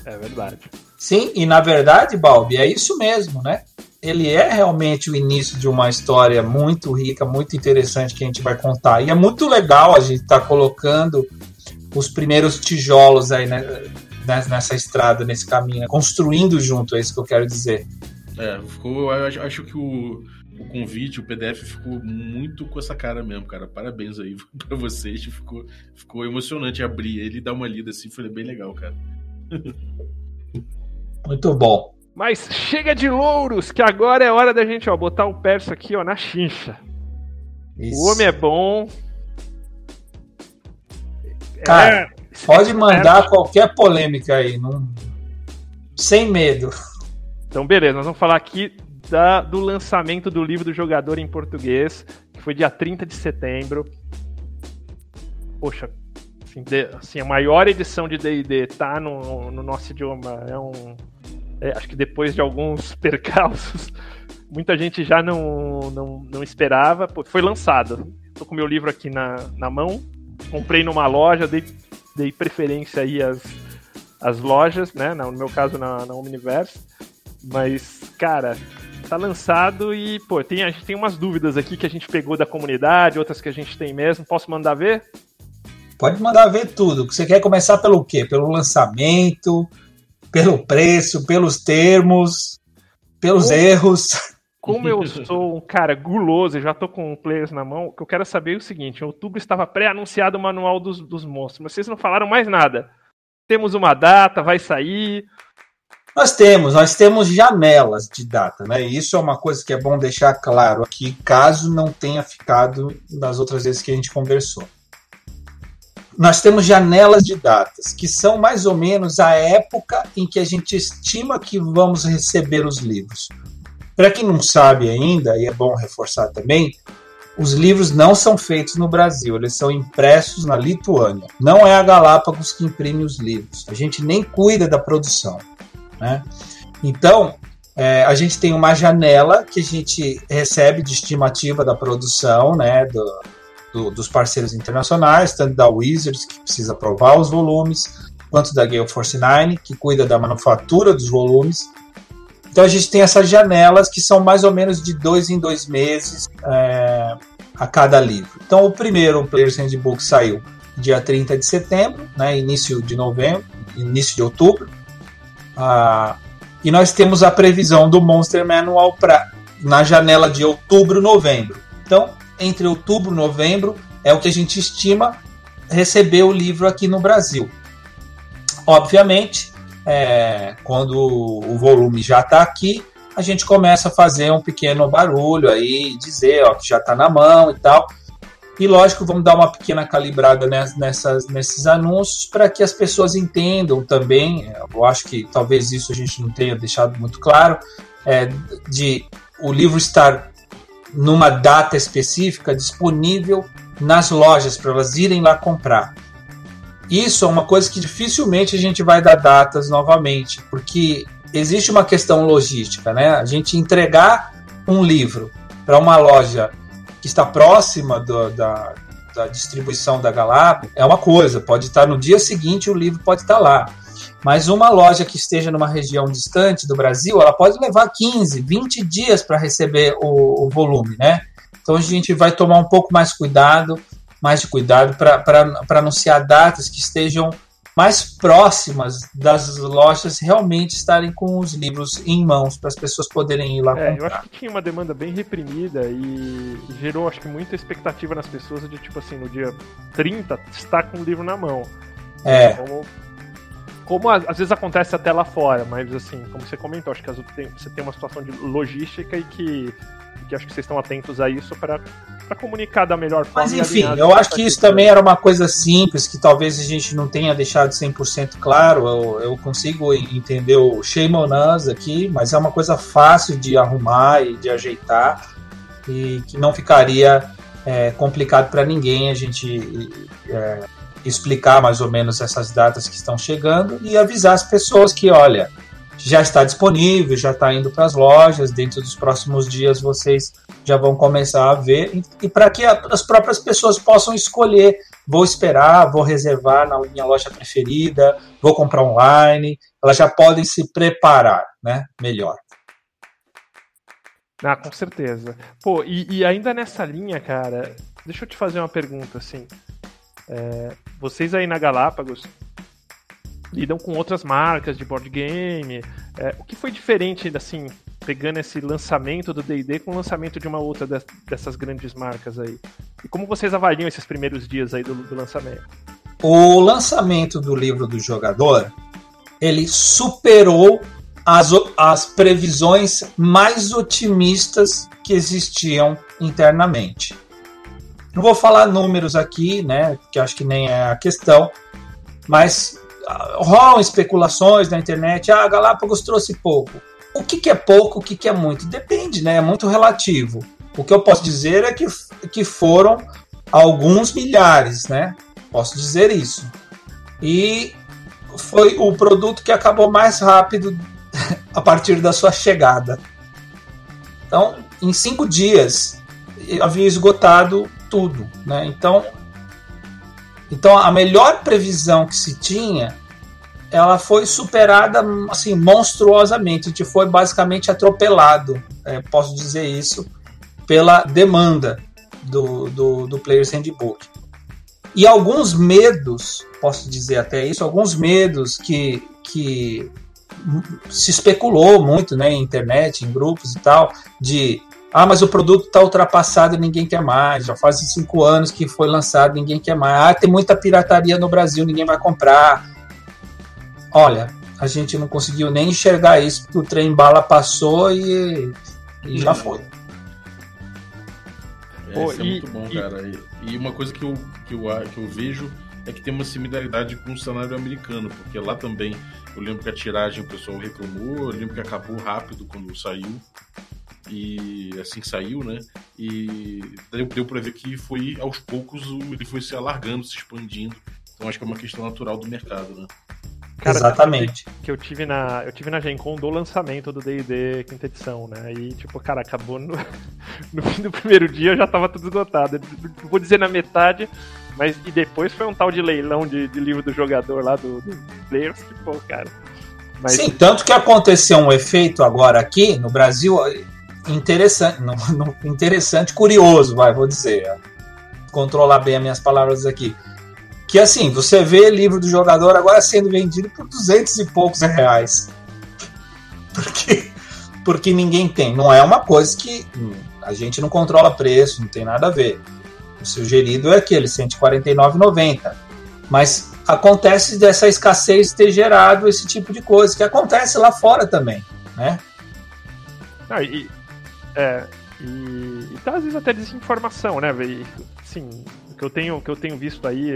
É verdade. Sim, e na verdade, Balbi, é isso mesmo, né? Ele é realmente o início de uma história muito rica, muito interessante que a gente vai contar. E é muito legal a gente estar colocando os primeiros tijolos aí né, nessa, nessa estrada, nesse caminho, né? construindo junto, é isso que eu quero dizer. É, ficou. Eu acho, acho que o, o convite, o PDF ficou muito com essa cara mesmo, cara. Parabéns aí pra vocês. Ficou, ficou emocionante abrir ele e dar uma lida assim, foi bem legal, cara. Muito bom. Mas chega de louros, que agora é hora da gente ó, botar o perso aqui ó, na chincha. Isso. O homem é bom. Cara, É, Pode mandar qualquer polêmica aí, não... sem medo. Então, beleza, nós vamos falar aqui da- do lançamento do livro do jogador em português, que foi dia 30 de setembro. Poxa, assim, de- assim, a maior edição de DD tá no, no nosso idioma. É um. é, acho que depois de alguns percalços, muita gente já não, não, não esperava. Pô, foi lançado. Tô com meu livro aqui na, na mão. Comprei numa loja, dei, dei preferência aí às, às lojas, né? No meu caso, na, na Omniverse. Mas, cara, tá lançado e, pô, tem, a gente tem umas dúvidas aqui que a gente pegou da comunidade, outras que a gente tem mesmo. Posso mandar ver? Pode mandar ver tudo. Você quer começar pelo quê? Pelo lançamento, pelo preço, pelos termos, pelos Ou- erros. Como eu sou um cara guloso e já tô com players na mão, o que eu quero saber é o seguinte: em outubro estava pré-anunciado o manual dos, dos monstros, mas vocês não falaram mais nada. Temos uma data, vai sair. Nós temos, nós temos janelas de data, né? E isso é uma coisa que é bom deixar claro aqui, caso não tenha ficado das outras vezes que a gente conversou. Nós temos janelas de datas, que são mais ou menos a época em que a gente estima que vamos receber os livros. Para quem não sabe ainda, e é bom reforçar também, os livros não são feitos no Brasil, eles são impressos na Lituânia. Não é a Galápagos que imprime os livros. A gente nem cuida da produção. Né? Então, é, a gente tem uma janela que a gente recebe de estimativa da produção, né, do, do- dos parceiros internacionais, tanto da Wizards, que precisa aprovar os volumes, quanto da Gale Force 9, que cuida da manufatura dos volumes. Então a gente tem essas janelas que são mais ou menos de dois em dois meses é, a cada livro. Então o primeiro Player's Handbook saiu dia 30 de setembro, né, início de novembro, início de outubro. Ah, e nós temos a previsão do Monster Manual pra, na janela de outubro, novembro. Então, entre outubro e novembro é o que a gente estima receber o livro aqui no Brasil. Obviamente, é, quando o volume já está aqui, a gente começa a fazer um pequeno barulho aí, dizer ó, que já está na mão e tal. E lógico, vamos dar uma pequena calibrada nessas, nesses anúncios para que as pessoas entendam também. Eu acho que talvez isso a gente não tenha deixado muito claro, é, de o livro estar numa data específica disponível nas lojas para elas irem lá comprar. isso é uma coisa que dificilmente a gente vai dar datas novamente, porque existe uma questão logística, né? A gente entregar um livro para uma loja que está próxima do, da, da distribuição da Galápagos é uma coisa, pode estar no dia seguinte o livro pode estar lá. Mas uma loja que esteja numa região distante do Brasil, ela pode levar 15, 20 dias para receber o, o, volume, né? Então a gente vai tomar um pouco mais cuidado, mais de cuidado para anunciar datas que estejam mais próximas das lojas realmente estarem com os livros em mãos para as pessoas poderem ir lá é, comprar. Eu acho que tinha uma demanda bem reprimida e gerou acho que muita expectativa nas pessoas de tipo assim, no dia 30 estar com o livro na mão. É. Como, como às vezes acontece até lá fora, mas assim, como você comentou, acho que você tem uma situação de logística e que que acho que vocês estão atentos a isso para comunicar da melhor forma. Mas enfim, eu acho que isso também era uma coisa simples, que talvez a gente não tenha deixado 100% claro. Eu, eu consigo entender o shame on us aqui, mas é uma coisa fácil de arrumar e de ajeitar e que não ficaria é, complicado para ninguém a gente é, explicar mais ou menos essas datas que estão chegando e avisar as pessoas que, olha, já está disponível, já está indo para as lojas. Dentro dos próximos dias vocês já vão começar a ver. E para que as próprias pessoas possam escolher: vou esperar, vou reservar na minha loja preferida, vou comprar online. Elas já podem se preparar né, melhor. Ah, com certeza. Pô, e, e ainda nessa linha, cara, deixa eu te fazer uma pergunta assim. É, vocês aí na Galápagos lidam com outras marcas de board game. É, o que foi diferente, assim, pegando esse lançamento do D&D com o lançamento de uma outra dessas grandes marcas aí? E como vocês avaliam esses primeiros dias aí do, do lançamento? O lançamento do livro do jogador, ele superou as, as previsões mais otimistas que existiam internamente. Não vou falar números aqui, né, que acho que nem é a questão, mas rolam especulações na internet, ah, Galápagos trouxe pouco. O que, que é pouco, o que, que é muito? Depende, né? É muito relativo. O que eu posso dizer é que, que foram alguns milhares, né? Posso dizer isso. E foi o produto que acabou mais rápido a partir da sua chegada. Então, em cinco dias, havia esgotado tudo, né? Então, então a melhor previsão que se tinha, ela foi superada assim monstruosamente. A gente foi basicamente atropelado, é, posso dizer isso, pela demanda do, do, do Players Handbook. E alguns medos, posso dizer até isso, alguns medos que, que se especulou muito né, em internet, em grupos e tal, de ah, mas o produto está ultrapassado e ninguém quer mais. Já faz cinco anos que foi lançado, ninguém quer mais. Ah, tem muita pirataria no Brasil, ninguém vai comprar. Olha, a gente não conseguiu nem enxergar isso, porque o trem bala passou e, e já foi. É, isso é muito bom, cara. E, e, uma coisa que eu, que, eu, que eu vejo é que tem uma similaridade com o cenário americano, porque lá também eu lembro que a tiragem o pessoal reclamou, eu lembro que acabou rápido quando saiu e assim que saiu, né? E deu, deu para ver que foi aos poucos ele foi se alargando, se expandindo. Então acho que é uma questão natural do mercado, né? Cara, Exatamente. Que eu tive na eu tive na Gen Con do lançamento do D&D quinta edição, né? E tipo, cara, acabou no, no fim do primeiro dia já tava tudo esgotado. Vou dizer na metade, mas e depois foi um tal de leilão de, de livro do jogador lá do, do Players que pô, cara. Mas... Sim, tanto que aconteceu um efeito agora aqui no Brasil, interessante, não, não, interessante, curioso, vai, vou dizer. Controlar bem as minhas palavras aqui. Que assim, você vê livro do jogador agora sendo vendido por duzentos e poucos reais. Porque, porque ninguém tem. Não é uma coisa que a gente não controla preço, não tem nada a ver. O sugerido é aquele, R$ 149,90. Mas acontece dessa escassez ter gerado esse tipo de coisa, que acontece lá fora também, né? Ah, e, é, e, e tá, às vezes até desinformação, né, velho? Sim, o que eu tenho, que eu tenho visto aí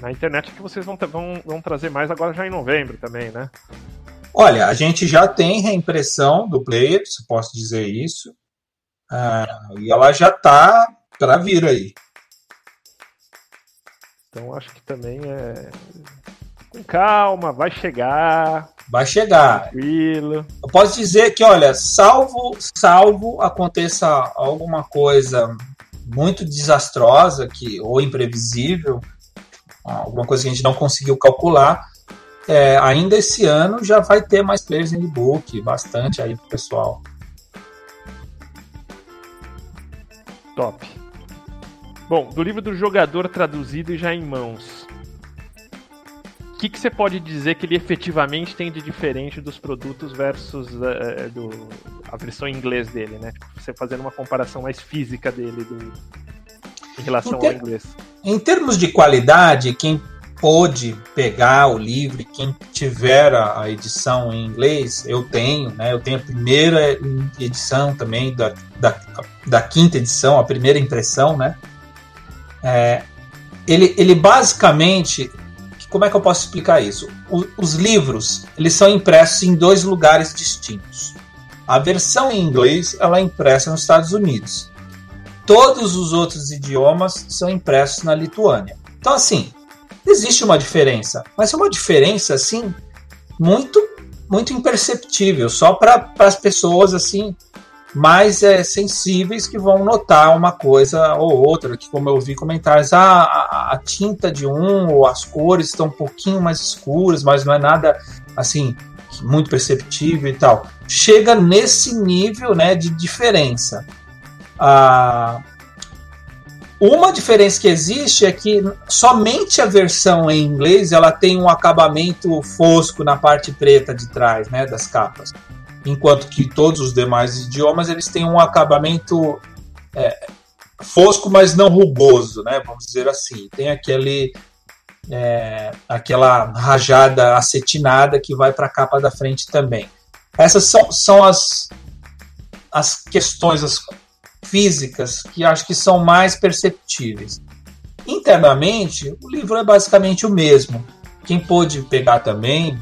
na internet é que vocês vão, vão, vão trazer mais agora já em novembro também, né? Olha, a gente já tem reimpressão do player, se posso dizer isso. Uh, e ela já tá para vir aí. Então acho que também é. Com calma, vai chegar. Vai chegar. Tranquilo. Eu posso dizer que, olha, salvo, salvo aconteça alguma coisa muito desastrosa que, ou imprevisível, alguma coisa que a gente não conseguiu calcular, é, ainda esse ano já vai ter mais players em book, bastante aí pro pessoal. Top. Bom, do livro do jogador traduzido e já em mãos. O que, que você pode dizer que ele efetivamente tem de diferente dos produtos versus uh, do, a versão em inglês dele, né? Tipo, você fazendo uma comparação mais física dele do, em relação ter, ao inglês. Em termos de qualidade, quem pôde pegar o livro, quem tiver a, a, edição em inglês, eu tenho, né? Eu tenho a primeira edição também da, da, da quinta edição, a primeira impressão, né? É, ele, ele basicamente, como é que eu posso explicar isso? O, os livros, eles são impressos em dois lugares distintos. A versão em inglês, ela é impressa nos Estados Unidos. Todos os outros idiomas são impressos na Lituânia. Então, assim, existe uma diferença, mas é uma diferença, assim, muito, muito imperceptível, só para as pessoas, assim, mais é, sensíveis que vão notar uma coisa ou outra, que como eu vi comentários, ah, a, a, tinta de um ou as cores estão um pouquinho mais escuras, mas não é nada assim muito perceptível e tal. Chega nesse nível né, de diferença. Ah, uma diferença que existe é que somente a versão em inglês ela tem um acabamento fosco na parte preta de trás né, das capas enquanto que todos os demais idiomas eles têm um acabamento é, fosco, mas não rugoso, né? Vamos dizer assim. Tem aquele é, aquela rajada acetinada que vai para a capa da frente também. Essas são, são as, as questões as físicas que acho que são mais perceptíveis. Internamente, o livro é basicamente o mesmo. Quem pôde pegar também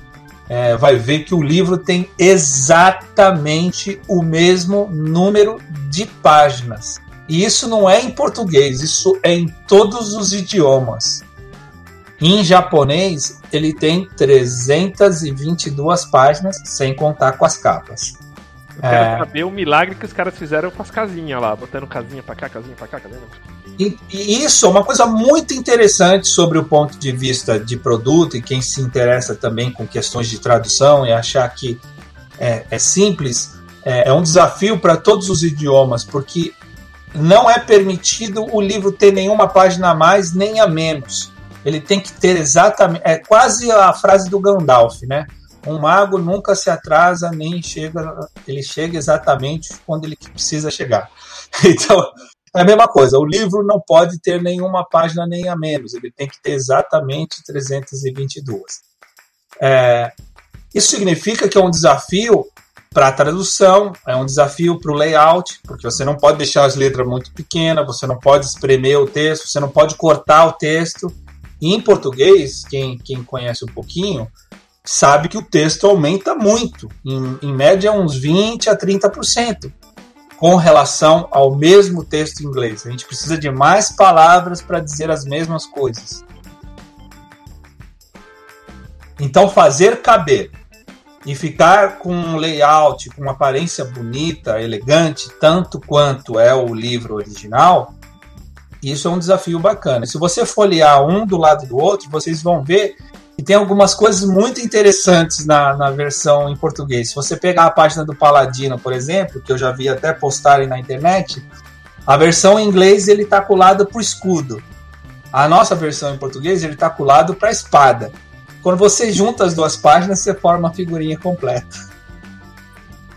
é, vai ver que o livro tem exatamente o mesmo número de páginas. E isso não é em português, isso é em todos os idiomas. Em japonês, ele tem 322 páginas, sem contar com as capas. Eu quero é... saber o milagre que os caras fizeram com as casinhas lá, botando casinha pra cá, casinha pra cá, casinha pra cá. E, e, isso é uma coisa muito interessante sobre o ponto de vista de produto e quem se interessa também com questões de tradução e achar que é, é simples, é, é um desafio para todos os idiomas, porque não é permitido o livro ter nenhuma página a mais nem a menos. Ele tem que ter exatamente. É quase a frase do Gandalf, né? Um mago nunca se atrasa nem chega. Ele chega exatamente quando ele precisa chegar. Então, é a mesma coisa, o livro não pode ter nenhuma página nem a menos, ele tem que ter exatamente 322. É, isso significa que é um desafio para a tradução, é um desafio para o layout, porque você não pode deixar as letras muito pequenas, você não pode espremer o texto, você não pode cortar o texto. E em português, quem, quem conhece um pouquinho, sabe que o texto aumenta muito, em, em média uns 20 a 30% com relação ao mesmo texto em inglês. A gente precisa de mais palavras para dizer as mesmas coisas. Então, fazer caber e ficar com um layout, com uma aparência bonita, elegante, tanto quanto é o livro original, isso é um desafio bacana. Se você folhear um do lado do outro, vocês vão ver e tem algumas coisas muito interessantes na, na versão em português. Se você pegar a página do Paladino, por exemplo, que eu já vi até postarem na internet, a versão em inglês ele está colado para o escudo. A nossa versão em português ele está colado para a espada. Quando você junta as duas páginas, você forma a figurinha completa.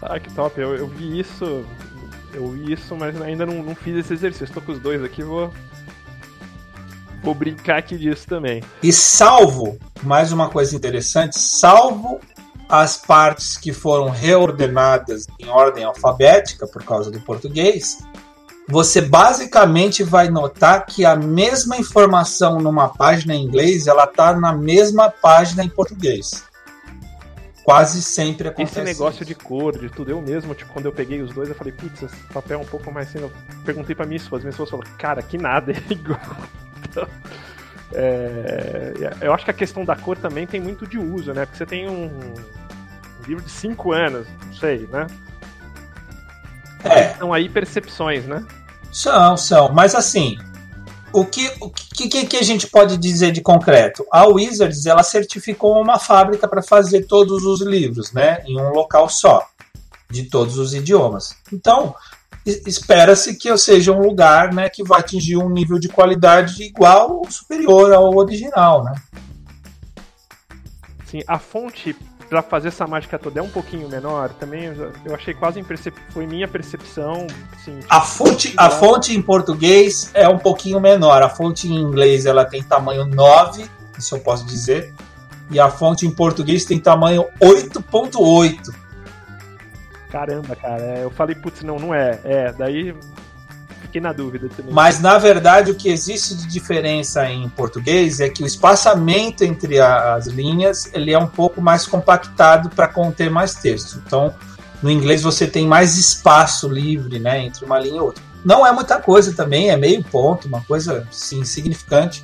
Ah, que top. Eu, eu vi isso. Eu vi isso, mas ainda não, não fiz esse exercício. Estou com os dois aqui, vou, Vou brincar aqui disso também. E salvo, mais uma coisa interessante, salvo as partes que foram reordenadas em ordem alfabética por causa do português, você basicamente vai notar que a mesma informação numa página em inglês, ela tá na mesma página em português. Quase sempre acontece. Esse negócio isso. de cor, de tudo, eu mesmo, tipo, quando eu peguei os dois, eu falei, putz, esse papel é um pouco mais assim. Eu perguntei pra minha esposa, minha esposa falou, cara, que nada, é igual. É, eu acho que a questão da cor também tem muito de uso, né? Porque você tem um, um livro de 5 anos, não sei, né? É. São aí percepções, né? São, são. Mas assim, o que, o que, que a gente pode dizer de concreto? A Wizards ela certificou uma fábrica para fazer todos os livros, né? Em um local só, de todos os idiomas. Então, espera-se que eu seja um lugar né, que vai atingir um nível de qualidade igual ou superior ao original, né? Sim, a fonte para fazer essa mágica toda é um pouquinho menor, também eu achei quase impercep... foi minha percepção. Assim, a fonte, a fonte em português é um pouquinho menor. A fonte em inglês ela tem tamanho 9, isso eu posso dizer. E a fonte em português tem tamanho 8.8. Caramba, cara, eu falei, putz, não, não é. É, daí fiquei na dúvida também. Mas na verdade o que existe de diferença em português é que o espaçamento entre as linhas ele é um pouco mais compactado para conter mais texto. Então no inglês você tem mais espaço livre, né, entre uma linha e outra. Não é muita coisa também, é meio ponto, uma coisa sim, insignificante,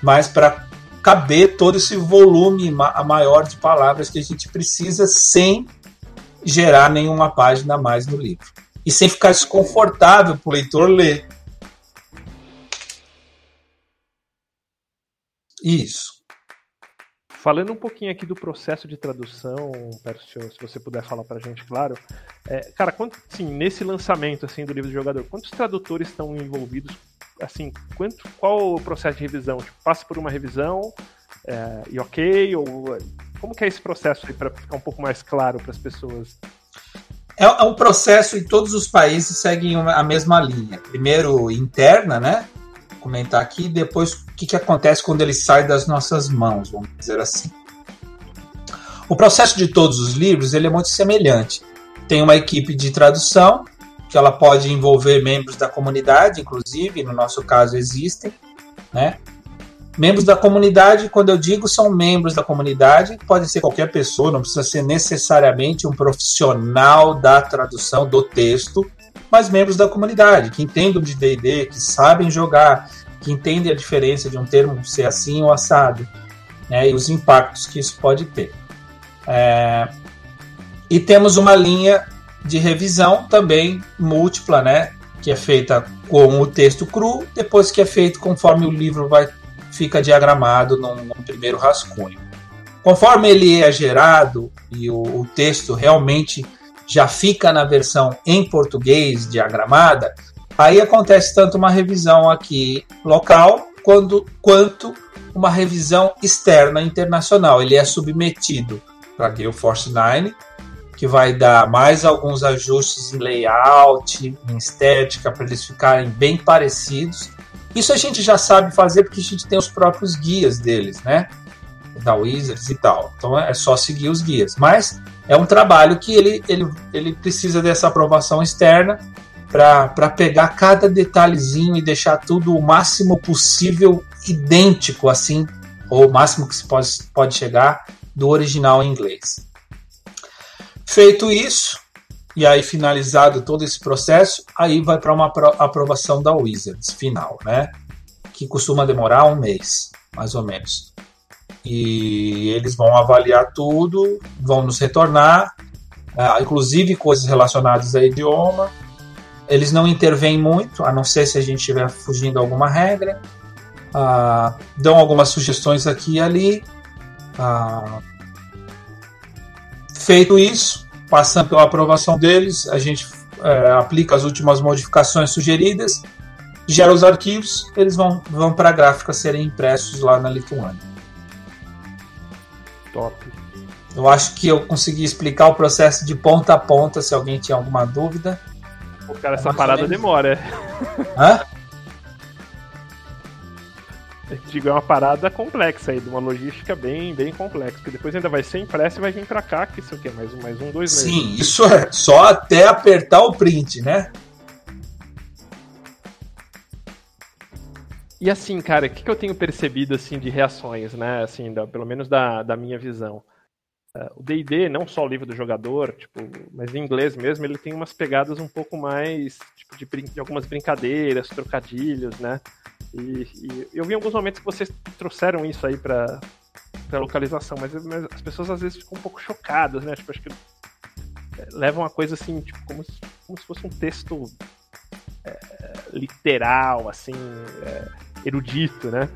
mas para caber todo esse volume maior de palavras que a gente precisa sem gerar nenhuma página a mais no livro e sem ficar desconfortável para o leitor ler. Isso. Falando um pouquinho aqui do processo de tradução, Pércio, se você puder falar para a gente, claro. É, cara, quanto, sim, nesse lançamento assim do livro do jogador, quantos tradutores estão envolvidos? Assim, quanto, qual o processo de revisão? Tipo, passa por uma revisão é, e ok? Ou como que é esse processo aí para ficar um pouco mais claro para as pessoas? É, é um processo e todos os países seguem a mesma linha. Primeiro interna, né? Vou comentar aqui, depois o que, que acontece quando ele sai das nossas mãos, vamos dizer assim. O processo de todos os livros ele é muito semelhante. Tem uma equipe de tradução que ela pode envolver membros da comunidade, inclusive, no nosso caso existem, né? Membros da comunidade, quando eu digo são membros da comunidade, pode ser qualquer pessoa, não precisa ser necessariamente um profissional da tradução do texto, mas membros da comunidade, que entendem de DD, que sabem jogar, que entendem a diferença de um termo ser assim ou assado, né, e os impactos que isso pode ter. É... E temos uma linha de revisão também múltipla, né, que é feita com o texto cru, depois que é feito conforme o livro vai fica diagramado num, num primeiro rascunho. Conforme ele é gerado e o, o texto realmente já fica na versão em português diagramada, aí acontece tanto uma revisão aqui local quando, quanto uma revisão externa internacional. Ele é submetido para Gale Force 9, que vai dar mais alguns ajustes em layout, em estética, para eles ficarem bem parecidos. Isso a gente já sabe fazer porque a gente tem os próprios guias deles, né? Da Wizards e tal. Então é só seguir os guias. Mas é um trabalho que ele, ele, ele precisa dessa aprovação externa para pegar cada detalhezinho e deixar tudo o máximo possível idêntico, assim, ou o máximo que se pode, pode chegar do original em inglês. Feito isso, e aí, finalizado todo esse processo, aí vai para uma aprovação da Wizards final, né? Que costuma demorar um mês, mais ou menos. E eles vão avaliar tudo, vão nos retornar, uh, inclusive coisas relacionadas a idioma. Eles não intervêm muito, a não ser se a gente estiver fugindo alguma regra. Uh, dão algumas sugestões aqui e ali. Uh, feito isso, passando pela aprovação deles, a gente é, aplica as últimas modificações sugeridas, gera os arquivos, eles vão, vão para a gráfica serem impressos lá na Lituânia. Top. Eu acho que eu consegui explicar o processo de ponta a ponta, se alguém tinha alguma dúvida. O cara, essa parada demora. Hã? Digo, é uma parada complexa aí, de uma logística bem, bem complexa. Que depois ainda vai ser impresso e vai vir pra cá, que isso aqui é mais um, mais um, dois meses. Sim, isso é só até apertar o print, né? E assim, cara, o que, que, eu tenho percebido assim de reações, né? Assim, da, pelo menos da, da minha visão. Uh, o D&D, não só o livro do jogador, tipo, mas em inglês mesmo, ele tem umas pegadas um pouco mais, tipo, de, de algumas brincadeiras, trocadilhos, né? E, e eu vi em alguns momentos que vocês trouxeram isso aí pra, pra localização, mas, mas as pessoas às vezes ficam um pouco chocadas, né? Tipo, acho que é, levam uma coisa assim, tipo, como se, como se fosse um texto é, literal, assim, é, erudito, né?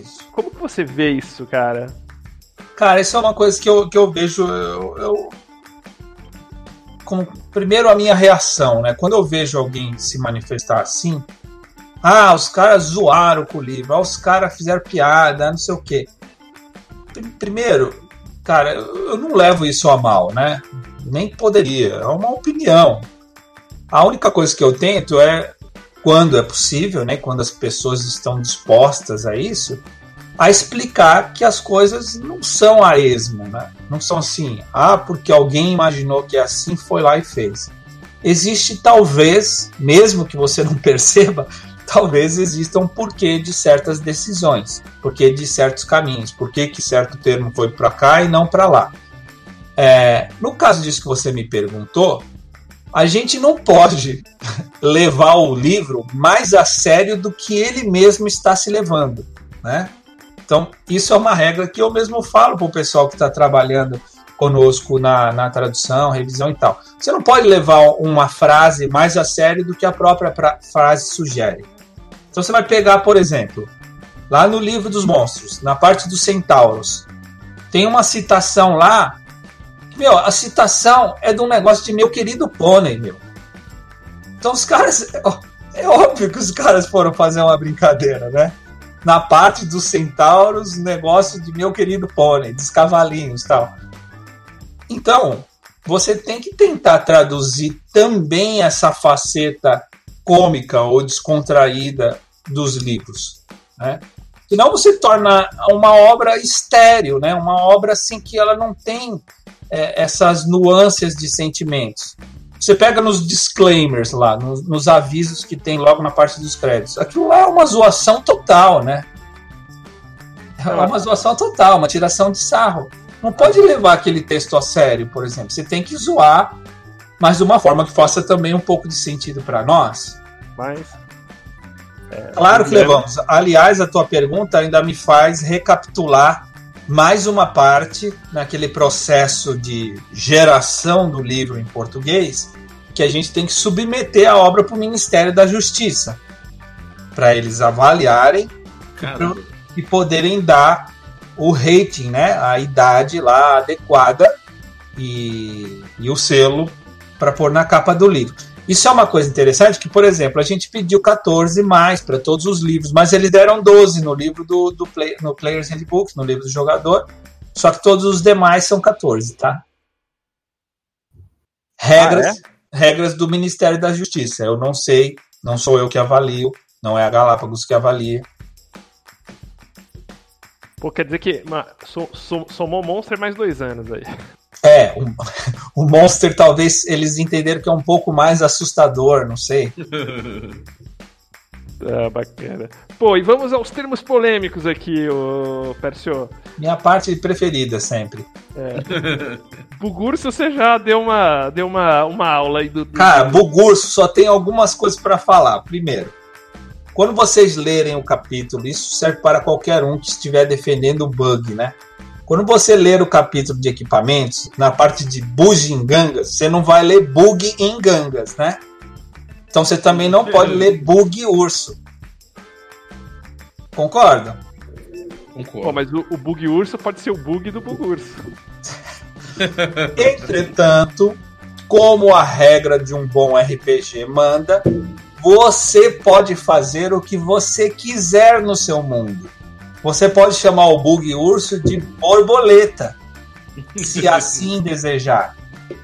Isso. Como que você vê isso, cara? Cara, isso é uma coisa que eu, que eu vejo. Eu, eu- como, primeiro, a minha reação, né? Quando eu vejo alguém se manifestar assim, ah, os caras zoaram com o livro, ah, os caras fizeram piada, não sei o quê. Pr- Primeiro, cara, eu não levo isso a mal, né? Nem poderia, é uma opinião. A única coisa que eu tento é, quando é possível, né? Quando as pessoas estão dispostas a isso, a explicar que as coisas não são a esmo, né? Não são assim, ah, porque alguém imaginou que é assim, foi lá e fez. Existe talvez, mesmo que você não perceba, talvez exista um porquê de certas decisões, porquê de certos caminhos, porquê que certo termo foi para cá e não para lá. É, no caso disso que você me perguntou, a gente não pode levar o livro mais a sério do que ele mesmo está se levando, né? Então, isso é uma regra que eu mesmo falo para o pessoal que está trabalhando conosco na, na tradução, revisão e tal. Você não pode levar uma frase mais a sério do que a própria pra- frase sugere. Então, você vai pegar, por exemplo, lá no livro dos monstros, na parte dos centauros, tem uma citação lá. Meu, a citação é de um negócio de meu querido pônei, meu. Então, os caras. É óbvio que os caras foram fazer uma brincadeira, né? Na parte dos centauros, negócio de meu querido pônei, dos cavalinhos tal. Então, você tem que tentar traduzir também essa faceta cômica ou descontraída dos livros, né? Senão você torna uma obra estéril, né? Uma obra assim que ela não tem é, essas nuances de sentimentos. Você pega nos disclaimers lá, nos, nos avisos que tem logo na parte dos créditos. Aquilo lá é uma zoação total, né? É uma zoação total, uma tiração de sarro. Não pode levar aquele texto a sério, por exemplo. Você tem que zoar, mas de uma forma que faça também um pouco de sentido para nós. Mas. Claro que levamos. Aliás, a tua pergunta ainda me faz recapitular mais uma parte naquele processo de geração do livro em português, que a gente tem que submeter a obra para o Ministério da Justiça, para eles avaliarem e poderem dar o rating, né, a idade lá adequada e, e o selo para pôr na capa do livro. Isso é uma coisa interessante que, por exemplo, a gente pediu 14 mais para todos os livros, mas eles deram 12 no livro do, do play, no Player's Handbook, no livro do jogador, só que todos os demais são 14, tá? Regras, regras do Ministério da Justiça. Eu não sei, não sou eu que avalio, não é a Galápagos que avalia. Pô, quer dizer que ma- so- so- somou Monster mais dois anos aí. É, o, o Monster talvez eles entenderam que é um pouco mais assustador, não sei. Ah, bacana. Pô, e vamos aos termos polêmicos aqui, ô Percio. Minha parte preferida sempre. Bugurso, você já deu uma, deu uma, uma aula aí do. do- Cara, Bugurso só tem algumas coisas para falar. Primeiro, quando vocês lerem o capítulo, isso serve para qualquer um que estiver defendendo o bug, né? Quando você ler o capítulo de equipamentos, na parte de bugigangas, você não vai ler bug em gangas, né? Então você também não pode ler bug urso. Concorda? Pô, concordo. mas o, o bug urso pode ser o bug do bugurso. Entretanto, como a regra de um bom RPG manda, você pode fazer o que você quiser no seu mundo. Você pode chamar o bug urso de borboleta, se assim desejar.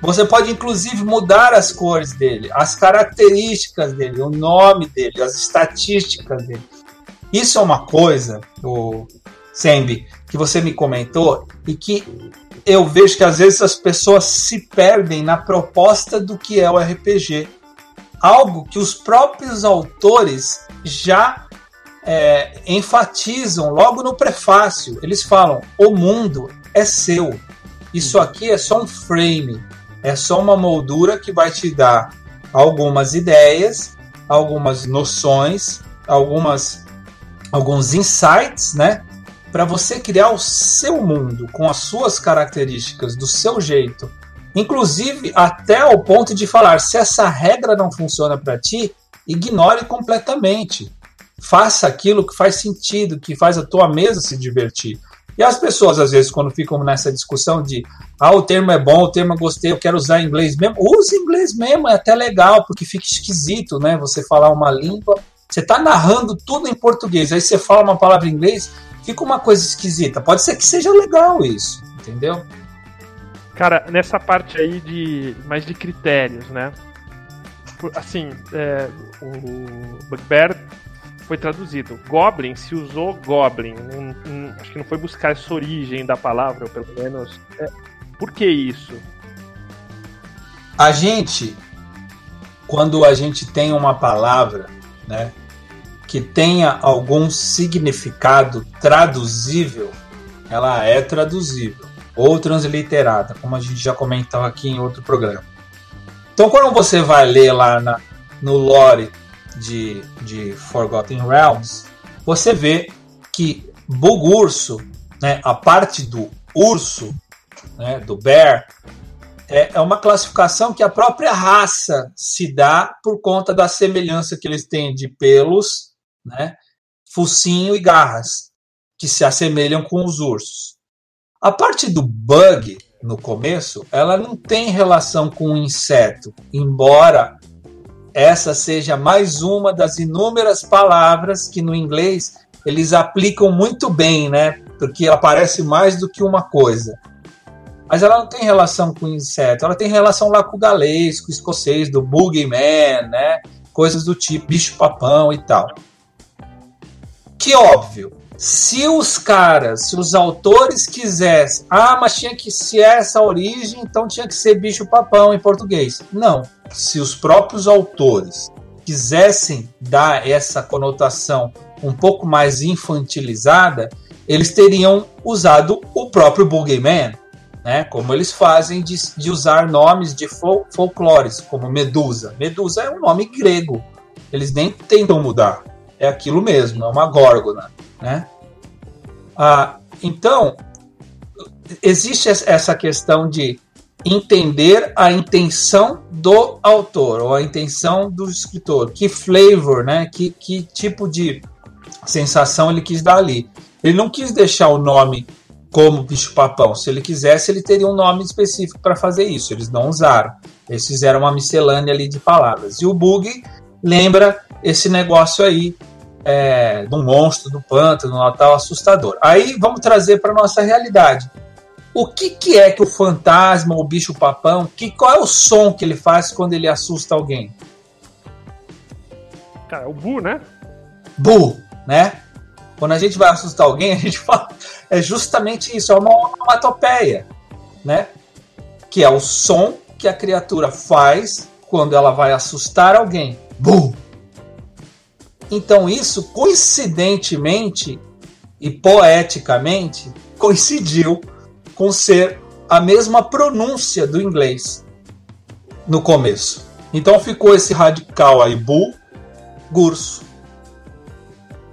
Você pode inclusive mudar as cores dele, as características dele, o nome dele, as estatísticas dele. Isso é uma coisa, o Sembi, que você me comentou e que eu vejo que às vezes as pessoas se perdem na proposta do que é o RPG. Algo que os próprios autores já é, enfatizam logo no prefácio. Eles falam: o mundo é seu. Isso aqui é só um frame, é só uma moldura que vai te dar algumas ideias, algumas noções, algumas alguns insights, né? Para você criar o seu mundo com as suas características, do seu jeito. Inclusive até ao ponto de falar: se essa regra não funciona para ti, ignore completamente. Faça aquilo que faz sentido, que faz a tua mesa se divertir. E as pessoas, às vezes, quando ficam nessa discussão de ah, o termo é bom, o termo eu gostei, eu quero usar inglês mesmo, use inglês mesmo, é até legal, porque fica esquisito, né? Você falar uma língua, você está narrando tudo em português, aí você fala uma palavra em inglês, fica uma coisa esquisita. Pode ser que seja legal isso, entendeu? Cara, nessa parte aí de mais de critérios, né? Assim, é, o Bugbear foi traduzido. Goblin se usou Goblin. Um, um, acho que não foi buscar essa origem da palavra, ou pelo menos. É, por que isso? A gente, quando a gente tem uma palavra, né, que tenha algum significado traduzível, ela é traduzível ou transliterada, como a gente já comentou aqui em outro programa. Então, quando você vai ler lá na, no lore de, de Forgotten Realms, você vê que Bugurso, né, a parte do urso, né, do bear, é, é uma classificação que a própria raça se dá por conta da semelhança que eles têm de pelos, né, focinho e garras, que se assemelham com os ursos. A parte do bug no começo, ela não tem relação com o inseto, embora essa seja mais uma das inúmeras palavras que no inglês eles aplicam muito bem, né? Porque ela parece mais do que uma coisa. Mas ela não tem relação com o inseto, ela tem relação lá com o galês, com o escocês, do boogeyman, né? Coisas do tipo bicho-papão e tal. Que óbvio, se os caras, se os autores quisessem, ah, mas tinha que ser essa origem, então tinha que ser bicho-papão em português. Não se os próprios autores quisessem dar essa conotação um pouco mais infantilizada, eles teriam usado o próprio Boogeyman, né? como eles fazem de, de usar nomes de fol folclores, como Medusa. Medusa é um nome grego, eles nem tentam mudar, é aquilo mesmo, é uma górgona. Né? Ah, então, existe essa questão de entender a intenção do autor ou a intenção do escritor, que flavor, né? Que, que tipo de sensação ele quis dar ali. Ele não quis deixar o nome como bicho-papão. Se ele quisesse, ele teria um nome específico para fazer isso. Eles não usaram. Eles fizeram uma miscelânea ali de palavras. E o bug lembra esse negócio aí é, do monstro do pântano, tal assustador. Aí vamos trazer para nossa realidade. O que, que é que o fantasma, o bicho papão, que, qual é o som que ele faz quando ele assusta alguém? Cara, é o bu, né? Bu, né? Quando a gente vai assustar alguém, a gente fala. É justamente isso, é uma onomatopeia, né? Que é o som que a criatura faz quando ela vai assustar alguém. Bu! Então, isso, coincidentemente e poeticamente, coincidiu com ser a mesma pronúncia do inglês no começo. Então ficou esse radical aí, bull, gurso.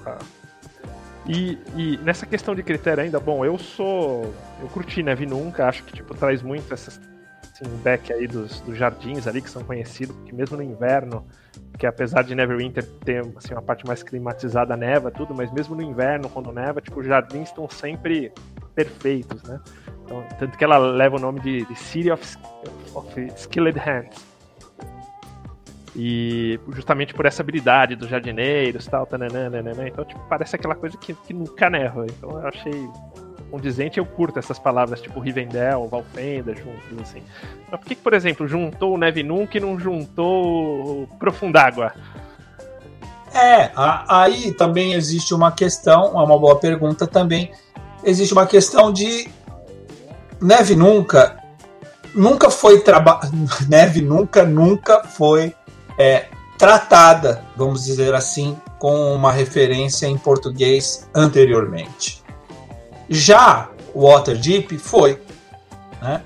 Ah. E, e, nessa questão de critério ainda, bom, eu sou. Eu curti Neve Nunca, acho que tipo, traz muito essa assim, back aí dos, dos jardins ali que são conhecidos, porque mesmo no inverno, que apesar de Neverwinter ter assim, uma parte mais climatizada, neva, tudo, mas mesmo no inverno, quando neva, tipo, os jardins estão sempre perfeitos, né? Então, tanto que ela leva o nome de, de City of, of Skilled Hands. E justamente por essa habilidade dos jardineiros tal, tananana, então tipo, parece aquela coisa que, que nunca neva. Então eu achei condizente, eu curto essas palavras tipo Rivendell, Valfenda, juntos, assim. Mas por que, por exemplo, juntou o Neve Nunca e não juntou Profundágua? É, aí também existe uma questão, é uma boa pergunta também. Existe uma questão de Neve nunca, nunca foi traba... Neve nunca, nunca foi é, tratada, vamos dizer assim, com uma referência em português anteriormente. Já Waterdeep foi. Né?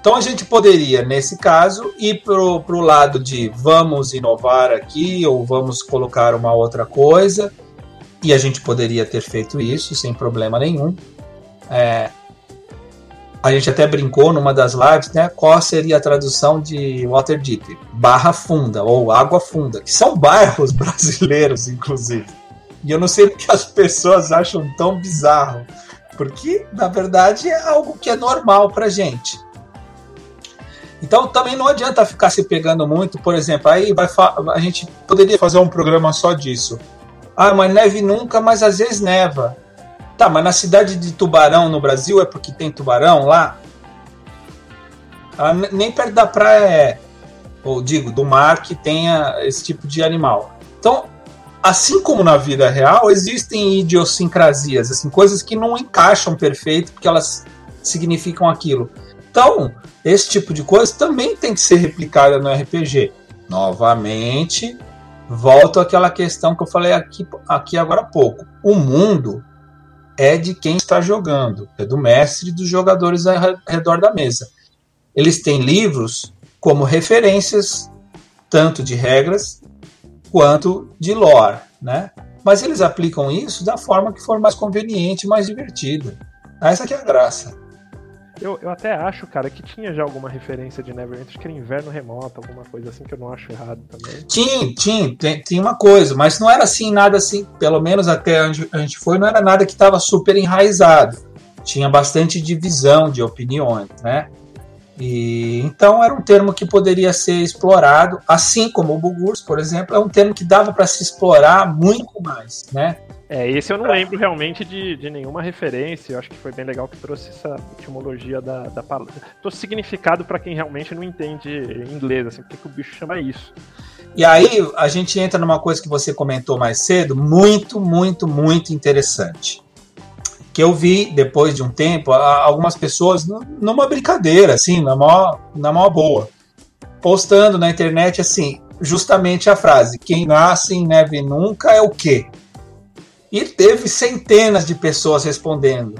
Então a gente poderia, nesse caso, ir para o lado de vamos inovar aqui ou vamos colocar uma outra coisa E a gente poderia ter feito isso sem problema nenhum. É, a gente até brincou numa das lives, né? Qual seria a tradução de Water Deep? Barra Funda ou Água Funda, que são bairros brasileiros, inclusive. E eu não sei porque as pessoas acham tão bizarro, porque na verdade é algo que é normal pra gente. Então também não adianta ficar se pegando muito, por exemplo, aí vai a gente poderia fazer um programa só disso. Ah, mas neve nunca, mas às vezes neva. Tá, mas na cidade de Tubarão, no Brasil, é porque tem tubarão lá? Ah, nem perto da praia é, ou digo, do mar que tenha esse tipo de animal. Então, assim como na vida real, existem idiosincrasias, assim, coisas que não encaixam perfeito porque elas significam aquilo. Então, esse tipo de coisa também tem que ser replicada no RPG. Novamente, volto àquela questão que eu falei aqui, aqui agora há pouco. O mundo é de quem está jogando, é do mestre e dos jogadores ao redor da mesa. Eles têm livros como referências, tanto de regras quanto de lore, né? Mas eles aplicam isso da forma que for mais conveniente, mais divertida. Essa que é a graça. Eu, eu até acho, cara, que tinha já alguma referência de Neverwinter, acho que era inverno remoto, alguma coisa assim que eu não acho errado também. Tinha, tinha, tem, tinha uma coisa, mas não era assim, nada assim, pelo menos até onde a gente foi, não era nada que estava super enraizado. Tinha bastante divisão de opiniões, né? E, então era um termo que poderia ser explorado, assim como o Bugurs, por exemplo, é um termo que dava para se explorar muito mais, né? É, esse eu não lembro realmente de, de nenhuma referência. Eu acho que foi bem legal que trouxe essa etimologia da, da palavra. Trouxe significado para quem realmente não entende inglês, assim, porque que o bicho chama isso. E aí a gente entra numa coisa que você comentou mais cedo, muito, muito, muito interessante. Que eu vi depois de um tempo algumas pessoas numa brincadeira, assim, na maior, na maior boa, postando na internet assim, justamente a frase: quem nasce em neve nunca é o quê? E teve centenas de pessoas respondendo.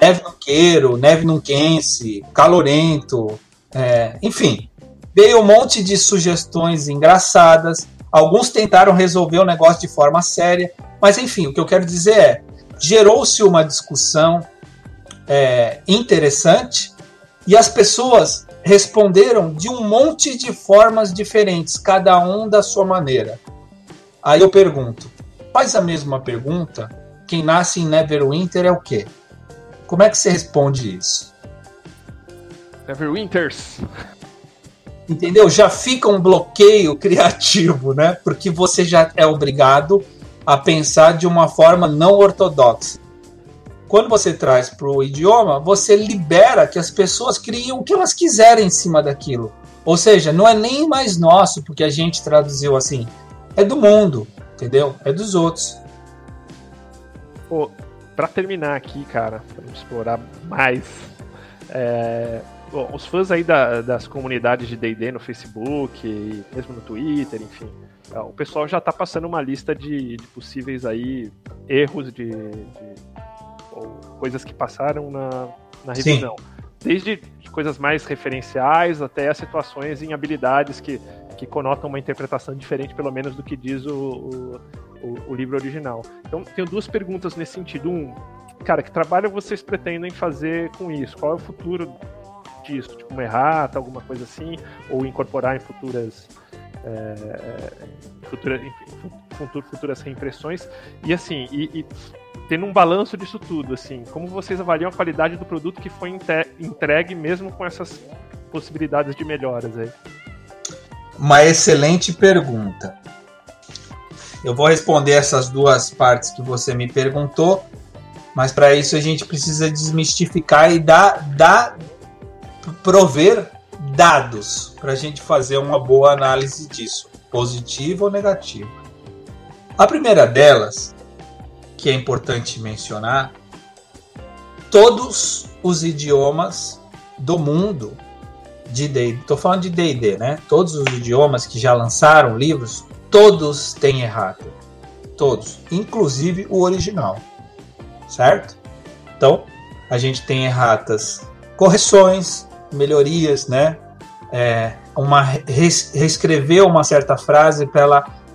Neve Nuqueiro, Neve Nunquense, Calorento, é, enfim. Veio um monte de sugestões engraçadas. Alguns tentaram resolver o negócio de forma séria. Mas enfim, o que eu quero dizer é: gerou-se uma discussão é, interessante e as pessoas responderam de um monte de formas diferentes, cada um da sua maneira. Aí eu pergunto: faz a mesma pergunta, quem nasce em Neverwinter é o quê? Como é que você responde isso? Neverwinters. Entendeu? Já fica um bloqueio criativo, né? Porque você já é obrigado a pensar de uma forma não ortodoxa. Quando você traz para o idioma, você libera que as pessoas criem o que elas quiserem em cima daquilo. Ou seja, não é nem mais nosso, porque a gente traduziu assim. É do mundo entendeu? É dos outros. Pô, pra terminar aqui, cara, pra explorar mais. É, bom, os fãs aí da, das comunidades de DD no Facebook, mesmo no Twitter, enfim. O pessoal já tá passando uma lista de, de possíveis aí erros de, de coisas que passaram na, na revisão. Sim. Desde coisas mais referenciais até situações em habilidades que que conotam uma interpretação diferente, pelo menos, do que diz o, o, o livro original. Então, tenho duas perguntas nesse sentido. Um, cara, que trabalho vocês pretendem fazer com isso? Qual é o futuro disso? Tipo, uma errata, alguma coisa assim? Ou incorporar em futuras. É, futura, futuras reimpressões e assim e, e, tendo um balanço disso tudo assim como vocês avaliam a qualidade do produto que foi entregue mesmo com essas possibilidades de melhoras aí uma excelente pergunta. Eu vou responder essas duas partes que você me perguntou, mas para isso a gente precisa desmistificar e dar, dar prover dados para a gente fazer uma boa análise disso, positiva ou negativa. A primeira delas, que é importante mencionar, todos os idiomas do mundo de D&D, tô falando de D&D, né? Todos os idiomas que já lançaram livros, todos têm errata. Todos, inclusive o original. Certo? Então, a gente tem erratas, correções, melhorias, né? É, uma reescrever uma certa frase para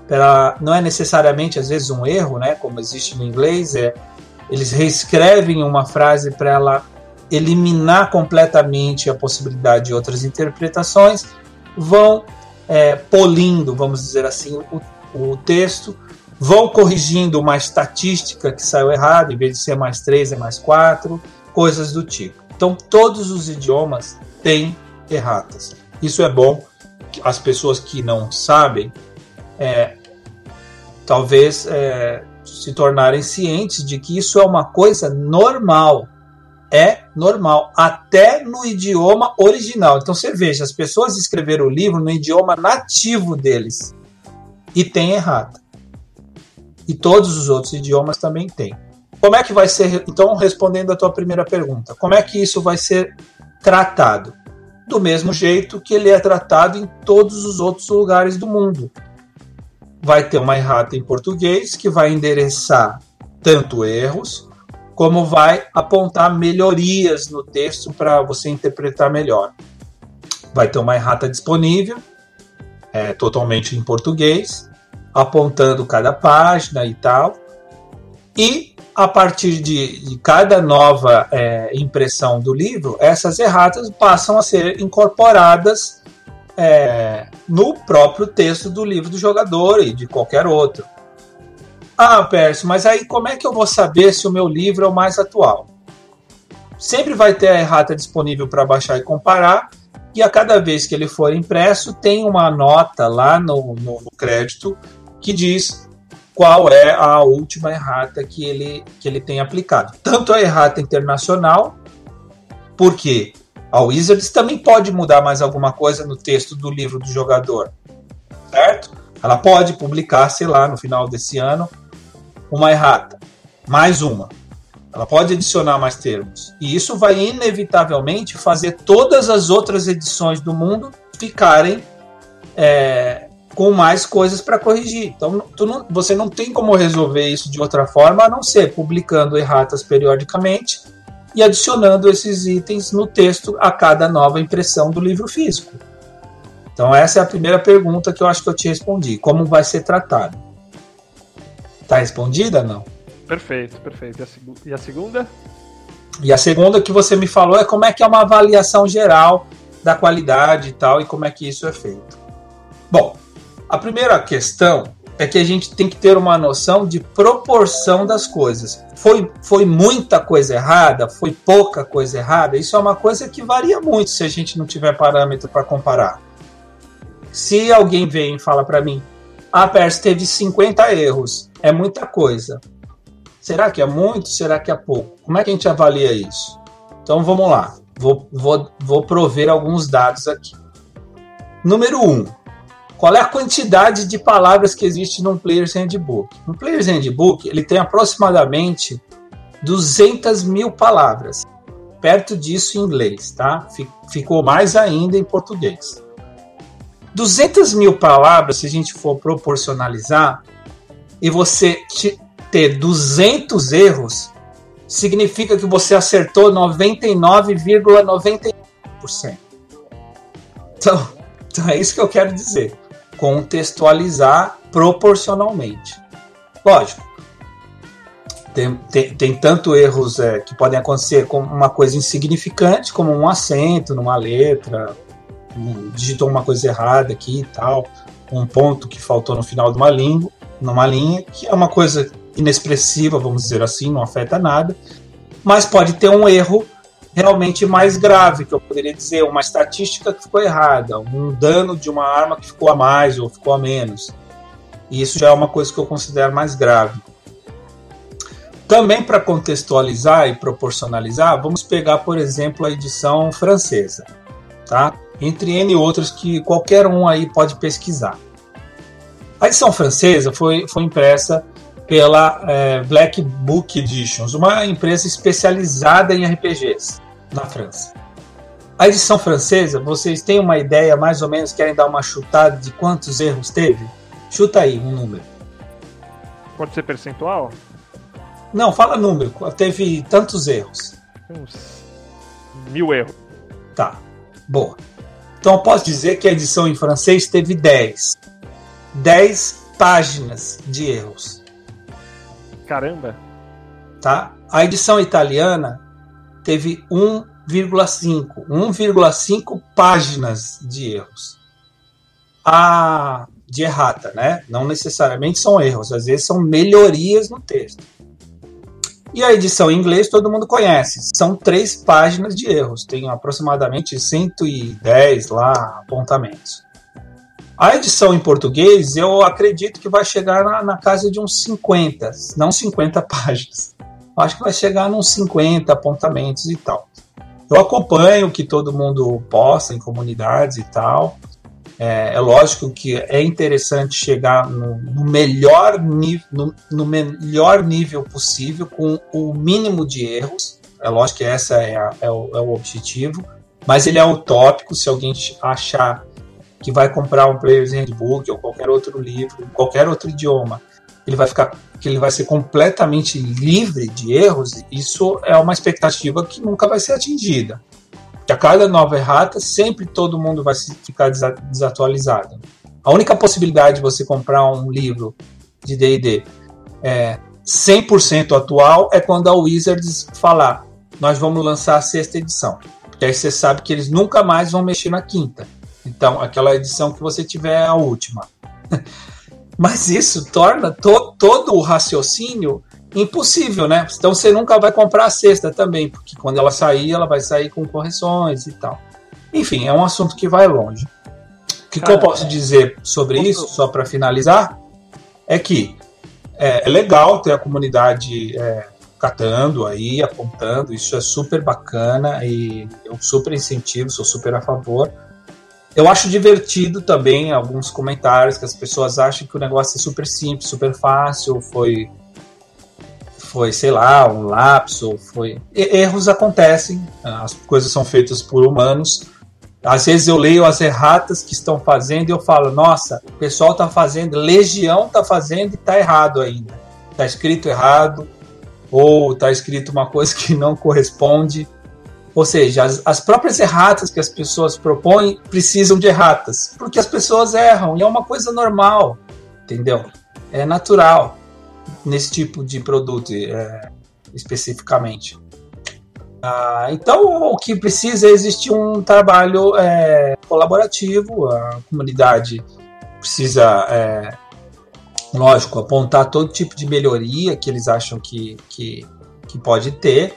ela não é necessariamente às vezes um erro, né, como existe no inglês, é eles reescrevem uma frase para ela eliminar completamente a possibilidade de outras interpretações, vão é, polindo, vamos dizer assim, o, o texto, vão corrigindo uma estatística que saiu errada, em vez de ser mais 3 é mais 4, coisas do tipo. Então, todos os idiomas têm erratas. Isso é bom. As pessoas que não sabem, é, talvez é, se tornarem cientes de que isso é uma coisa normal. É normal, até no idioma original. Então você veja, as pessoas escreveram o livro no idioma nativo deles e tem errado. E todos os outros idiomas também têm. Como é que vai ser, então, respondendo a tua primeira pergunta, como é que isso vai ser tratado? Do mesmo jeito que ele é tratado em todos os outros lugares do mundo vai ter uma errata em português que vai endereçar tanto erros como vai apontar melhorias no texto para você interpretar melhor. Vai ter uma errata disponível, é, totalmente em português, apontando cada página e tal. E a partir de, de cada nova é, impressão do livro, essas erratas passam a ser incorporadas é, no próprio texto do livro do jogador e de qualquer outro. Ah, Pércio, mas aí como é que eu vou saber se o meu livro é o mais atual? Sempre vai ter a errata disponível para baixar e comparar, e a cada vez que ele for impresso, tem uma nota lá no, no, no crédito que diz qual é a última errata que ele, que ele tem aplicado. Tanto a errata internacional, porque a Wizards também pode mudar mais alguma coisa no texto do livro do jogador, certo? Ela pode publicar, sei lá, no final desse ano, uma errata, mais uma. Ela pode adicionar mais termos. E isso vai inevitavelmente fazer todas as outras edições do mundo ficarem é, com mais coisas para corrigir. Então, não, você não tem como resolver isso de outra forma a não ser publicando erratas periodicamente e adicionando esses itens no texto a cada nova impressão do livro físico. Então essa é a primeira pergunta que eu acho que eu te respondi. Como vai ser tratado? Tá respondida não? Perfeito, perfeito. E a, seg e a segunda? E a segunda que você me falou é como é que é uma avaliação geral da qualidade e tal e como é que isso é feito. Bom, a primeira questão é que a gente tem que ter uma noção de proporção das coisas. Foi, foi muita coisa errada? Foi pouca coisa errada? Isso é uma coisa que varia muito se a gente não tiver parâmetro para comparar. Se alguém vem e fala para mim, a ah, Pers teve 50 erros, é muita coisa. Será que é muito? Será que é pouco? Como é que a gente avalia isso? Então vamos lá, vou, vou, vou prover alguns dados aqui. Número 1. Um, qual é a quantidade de palavras que existe num Player's Handbook? No Player's Handbook, ele tem aproximadamente 200 mil palavras. Perto disso em inglês, tá? Ficou mais ainda em português. 200 mil palavras, se a gente for proporcionalizar, e você ter 200 erros, significa que você acertou 99,99%. Então, então, é isso que eu quero dizer contextualizar proporcionalmente. Lógico, tem, tem, tem tanto erros é, que podem acontecer com uma coisa insignificante, como um acento numa letra, um, digitou uma coisa errada aqui e tal, um ponto que faltou no final de uma língua, numa linha, que é uma coisa inexpressiva, vamos dizer assim, não afeta nada, mas pode ter um erro realmente mais grave, que eu poderia dizer, uma estatística que ficou errada, um dano de uma arma que ficou a mais ou ficou a menos. E isso já é uma coisa que eu considero mais grave. Também para contextualizar e proporcionalizar, vamos pegar, por exemplo, a edição francesa, tá? Entre N outras que qualquer um aí pode pesquisar. A edição francesa foi, foi impressa pela é, Black Book Editions, uma empresa especializada em RPGs na França. A edição francesa, vocês têm uma ideia, mais ou menos, querem dar uma chutada de quantos erros teve? Chuta aí um número. Pode ser percentual? Não, fala número. Teve tantos erros. Uns mil erros. Tá, boa. Então eu posso dizer que a edição em francês teve 10. 10 páginas de erros. Caramba! Tá? A edição italiana teve 1,5 1,5 páginas de erros. A de errata, né? Não necessariamente são erros, às vezes são melhorias no texto. E a edição em inglês todo mundo conhece, são três páginas de erros, tem aproximadamente 110 lá apontamentos. A edição em português eu acredito que vai chegar na, na casa de uns 50, não 50 páginas. Acho que vai chegar nos 50 apontamentos e tal. Eu acompanho o que todo mundo posta em comunidades e tal. É, é, lógico que é interessante chegar no, no melhor no, no, melhor nível possível, com o mínimo de erros. É lógico que esse é, é, é o objetivo, mas ele é utópico. Se alguém achar que vai comprar um Player's Handbook ou qualquer outro livro, qualquer outro idioma, ele vai ficar que ele vai ser completamente livre de erros, isso é uma expectativa que nunca vai ser atingida que a cada nova errata, sempre todo mundo vai ficar desatualizado. A única possibilidade de você comprar um livro de D&D é, 100% atual é quando a Wizards falar nós vamos lançar a sexta edição. Porque aí você sabe que eles nunca mais vão mexer na quinta. Então, aquela edição que você tiver é a última. Mas isso torna to todo o raciocínio impossível, né? Então você nunca vai comprar a sexta também, porque quando ela sair, ela vai sair com correções e tal. Enfim, é um assunto que vai longe. O que, que eu posso dizer sobre isso, só para finalizar, é que é, é, legal ter a comunidade é, catando aí, apontando, isso é super bacana e eu super incentivo, sou super a favor. Eu acho divertido também alguns comentários que as pessoas acham que o negócio é super simples, super fácil, foi foi, sei lá, um lapso, foi. Erros acontecem, as coisas são feitas por humanos. Às vezes eu leio as erratas que estão fazendo e eu falo, nossa, o pessoal está fazendo, legião está fazendo e está errado ainda. Está escrito errado, ou está escrito uma coisa que não corresponde. Ou seja, as, as, próprias erratas que as pessoas propõem precisam de erratas, porque as pessoas erram e é uma coisa normal, entendeu? É natural nesse tipo de produto é, especificamente. Ah, então, o que precisa é existir um trabalho é, colaborativo, a comunidade precisa, é, lógico, apontar todo tipo de melhoria que eles acham que, que, que pode ter.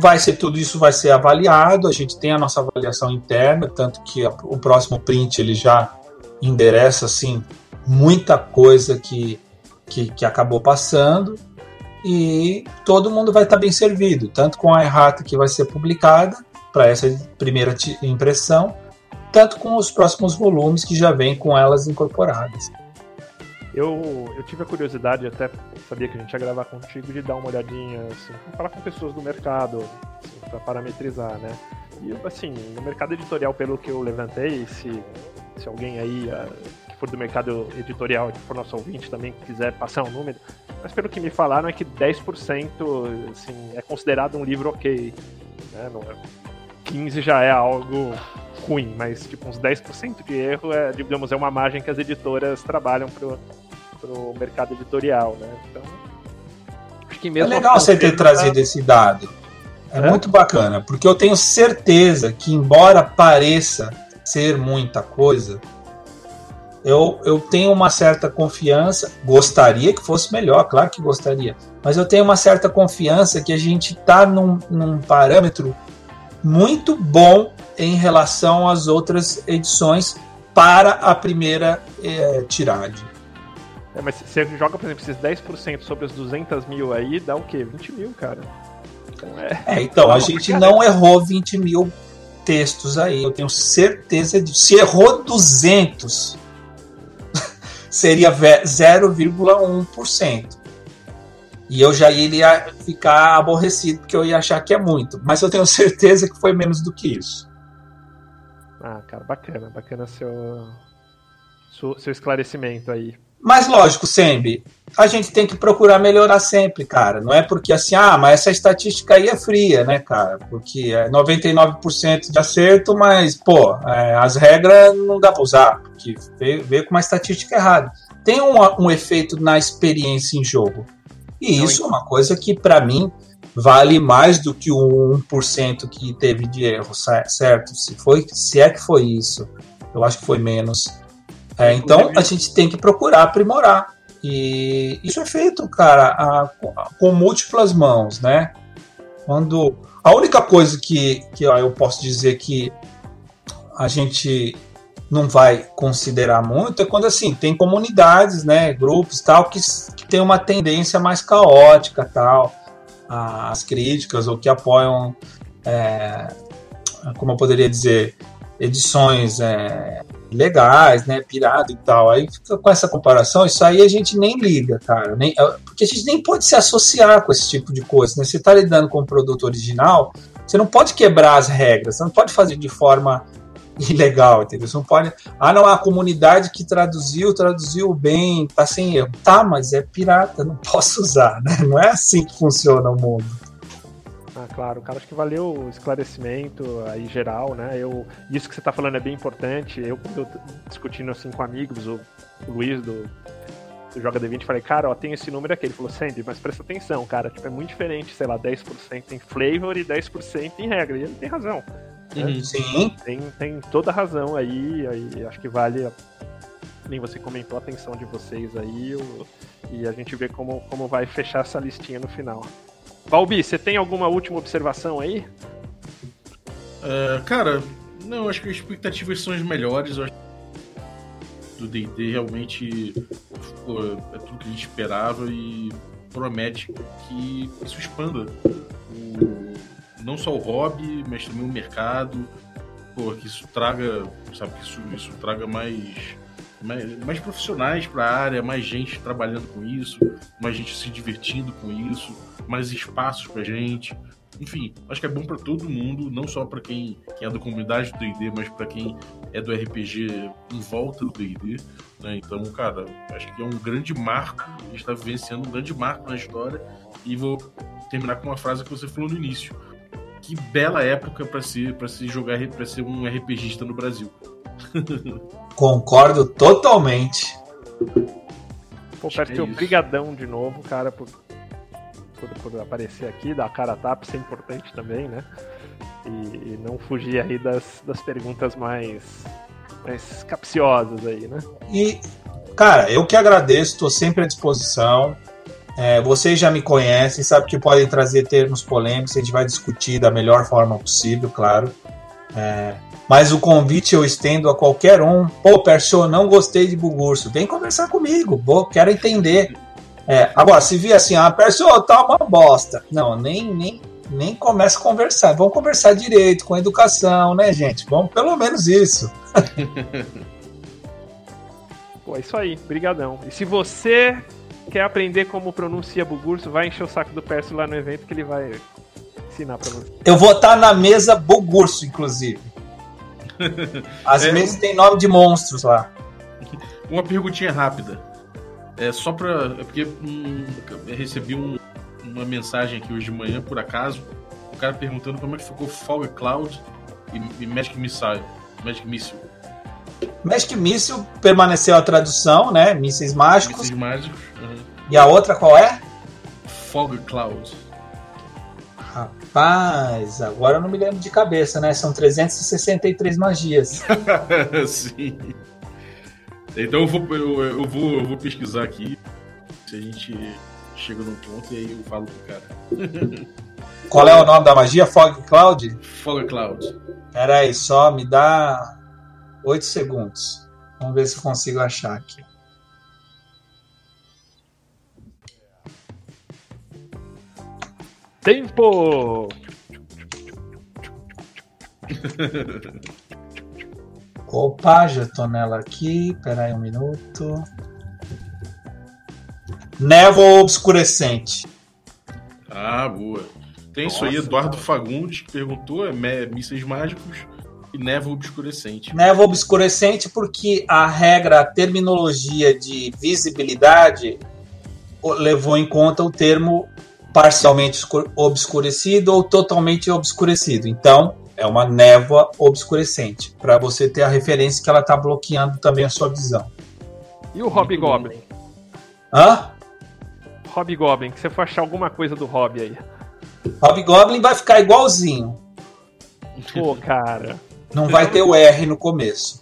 Vai ser tudo isso vai ser avaliado, a gente tem a nossa avaliação interna, tanto que o próximo print ele já endereça assim muita coisa que que, que acabou passando e todo mundo vai estar bem servido, tanto com a errata que vai ser publicada para essa primeira impressão, tanto com os próximos volumes que já vêm com elas incorporadas. Eu, eu tive a curiosidade, até sabia que a gente ia gravar contigo, de dar uma olhadinha, assim, falar com pessoas do mercado, assim, para parametrizar, né? E, assim, no mercado editorial, pelo que eu levantei, se, se alguém aí for do mercado editorial, que for nosso ouvinte também, quiser passar um número, mas pelo que me falaram é que 10% assim, é considerado um livro ok. Né? Não é, 15 já é algo ruim, mas tipo uns 10% de erro é, digamos, é uma margem que as editoras trabalham pro, pro mercado editorial, né? Então, acho que mesmo é legal você ter trazido tá... esse dado. É, é muito bacana, porque eu tenho certeza que embora pareça ser muita coisa, eu, eu tenho uma certa confiança, gostaria que fosse melhor, claro que gostaria, mas eu tenho uma certa confiança que a gente está num, num parâmetro muito bom em relação às outras edições para a primeira é, tiragem. É, mas você joga, por exemplo, esses 10% sobre as 200 mil aí, dá o quê? 20 mil, cara. Então, é, é então a gente não errou 20 mil textos aí. Eu tenho certeza de. Se errou 200, seria 0,1%. E eu já iria ficar aborrecido, porque eu ia achar que é muito. Mas eu tenho certeza que foi menos do que isso. Ah, cara, bacana, bacana seu, seu esclarecimento aí. Mas lógico, sempre, a gente tem que procurar melhorar sempre, cara. Não é porque assim, ah, mas essa estatística aí é fria, né, cara? Porque é 99% de acerto, mas, pô, é, as regras não dá pra usar, porque veio, veio com uma estatística errada. tem um, um efeito na experiência em jogo. E isso é uma coisa que, para mim, vale mais do que o 1% que teve de erro, certo? Se, foi, se é que foi isso, eu acho que foi menos. É, então a gente tem que procurar aprimorar. E isso é feito, cara, a, a, com múltiplas mãos, né? Quando a única coisa que, que ó, eu posso dizer que a gente não vai considerar muito é quando assim tem comunidades, né, grupos tal que, que tem uma tendência mais caótica tal, as críticas ou que apoiam, é, como eu poderia dizer, edições é, legais, né, pirado e tal. Aí fica com essa comparação, isso aí a gente nem liga, cara, nem, é, porque a gente nem pode se associar com esse tipo de coisa. Né? Você está lidando com um produto original, você não pode quebrar as regras, você não pode fazer de forma ilegal, entendeu? Você não pode. Ah, não, a comunidade que traduziu, traduziu bem, tá sem erro. Tá, mas é pirata, não posso usar, né? Não é assim que funciona o mundo. Ah, claro, cara, acho que valeu o esclarecimento aí geral, né? Eu, isso que você tá falando é bem importante. Eu, eu discutindo assim com amigos, o, o Luiz do, do Joga D20, falei, cara, ó, tem esse número aqui. Ele falou, Sandy, mas presta atenção, cara, tipo, é muito diferente, sei lá, 10% em flavor e 10% em regra. E ele tem razão. Uhum. Sim. Tem, tem toda razão aí, aí acho que vale, nem você comentou, a atenção de vocês aí o, e a gente vê como, como vai fechar essa listinha no final. Balbi, você tem alguma última observação aí? Uh, cara, não, acho que as expectativas são as melhores. Eu acho do D&D realmente pô, é tudo que a gente esperava e promete que isso expanda o, não só o hobby, mas também o mercado, pô, que isso traga, sabe, que isso, isso traga mais, mais, mais profissionais para a área, mais gente trabalhando com isso, mais gente se divertindo com isso, mais espaços para gente. Enfim, acho que é bom para todo mundo, não só para quem, quem é da comunidade do D&D, mas para quem é do RPG em volta do D&D. Né? Então, cara, acho que é um grande marco, a gente está vivenciando um grande marco na história. E vou terminar com uma frase que você falou no início que bela época para ser para se jogar para ser um RPGista no Brasil. Concordo totalmente. Pô, Perto, é brigadão de novo, cara, por, por, por, aparecer aqui, dar a cara a tapa, isso é importante também, né? E, e não fugir aí das, das perguntas mais, mais capciosas aí, né? E, cara, eu que agradeço, estou sempre à disposição. É, vocês já me conhecem, sabem que podem trazer termos polêmicos, a gente vai discutir da melhor forma possível, claro. É, mas o convite eu estendo a qualquer um. Pô, Persô, não gostei de Bugurso. Vem conversar comigo, pô, quero entender. É, agora, se vir assim, ah, Persô, tá uma bosta. Não, nem, nem, nem começa a conversar. Vamos conversar direito, com educação, né, gente? Vamos pelo menos isso. Pô, é isso aí, brigadão. E se você quer aprender como pronuncia Bugurso, vai encher o saco do Perso lá no evento que ele vai ensinar pra você. Eu vou estar na mesa Bugurso, inclusive. As é, mesas têm nome de monstros lá. Uma perguntinha rápida. É só pra. É porque hum, eu recebi um, uma mensagem aqui hoje de manhã, por acaso. O cara perguntando como é que ficou Fog Cloud e, e Magic Missile. Magic Missile. Magic Missile permaneceu a tradução, né? Mísseis mágicos. Mísseis mágicos. E a outra qual é? Fog Cloud. Rapaz, agora eu não me lembro de cabeça, né? São 363 magias. Sim. Então eu vou, eu, eu, vou, eu vou pesquisar aqui. Se a gente chega num ponto e aí eu falo pro cara. Qual é o nome da magia? Fog Cloud? Fog Cloud. Pera aí, só me dá 8 segundos. Vamos ver se eu consigo achar aqui. Tempo! Opa, já tô nela aqui. Pera aí um minuto. Névoa obscurecente. Ah, boa. Tem Nossa, isso aí, Eduardo Fagundes que perguntou, é mísseis mágicos e névoa obscurecente. Névoa obscurecente porque a regra, a terminologia de visibilidade levou em conta o termo parcialmente obscurecido ou totalmente obscurecido. Então, é uma névoa obscurecente, para você ter a referência que ela está bloqueando também a sua visão. E o Hobgoblin? Hã? Hobgoblin, que você for achar alguma coisa do Hobby aí. Hobgoblin vai ficar igualzinho. Pô, cara. Não vai ter o R no começo.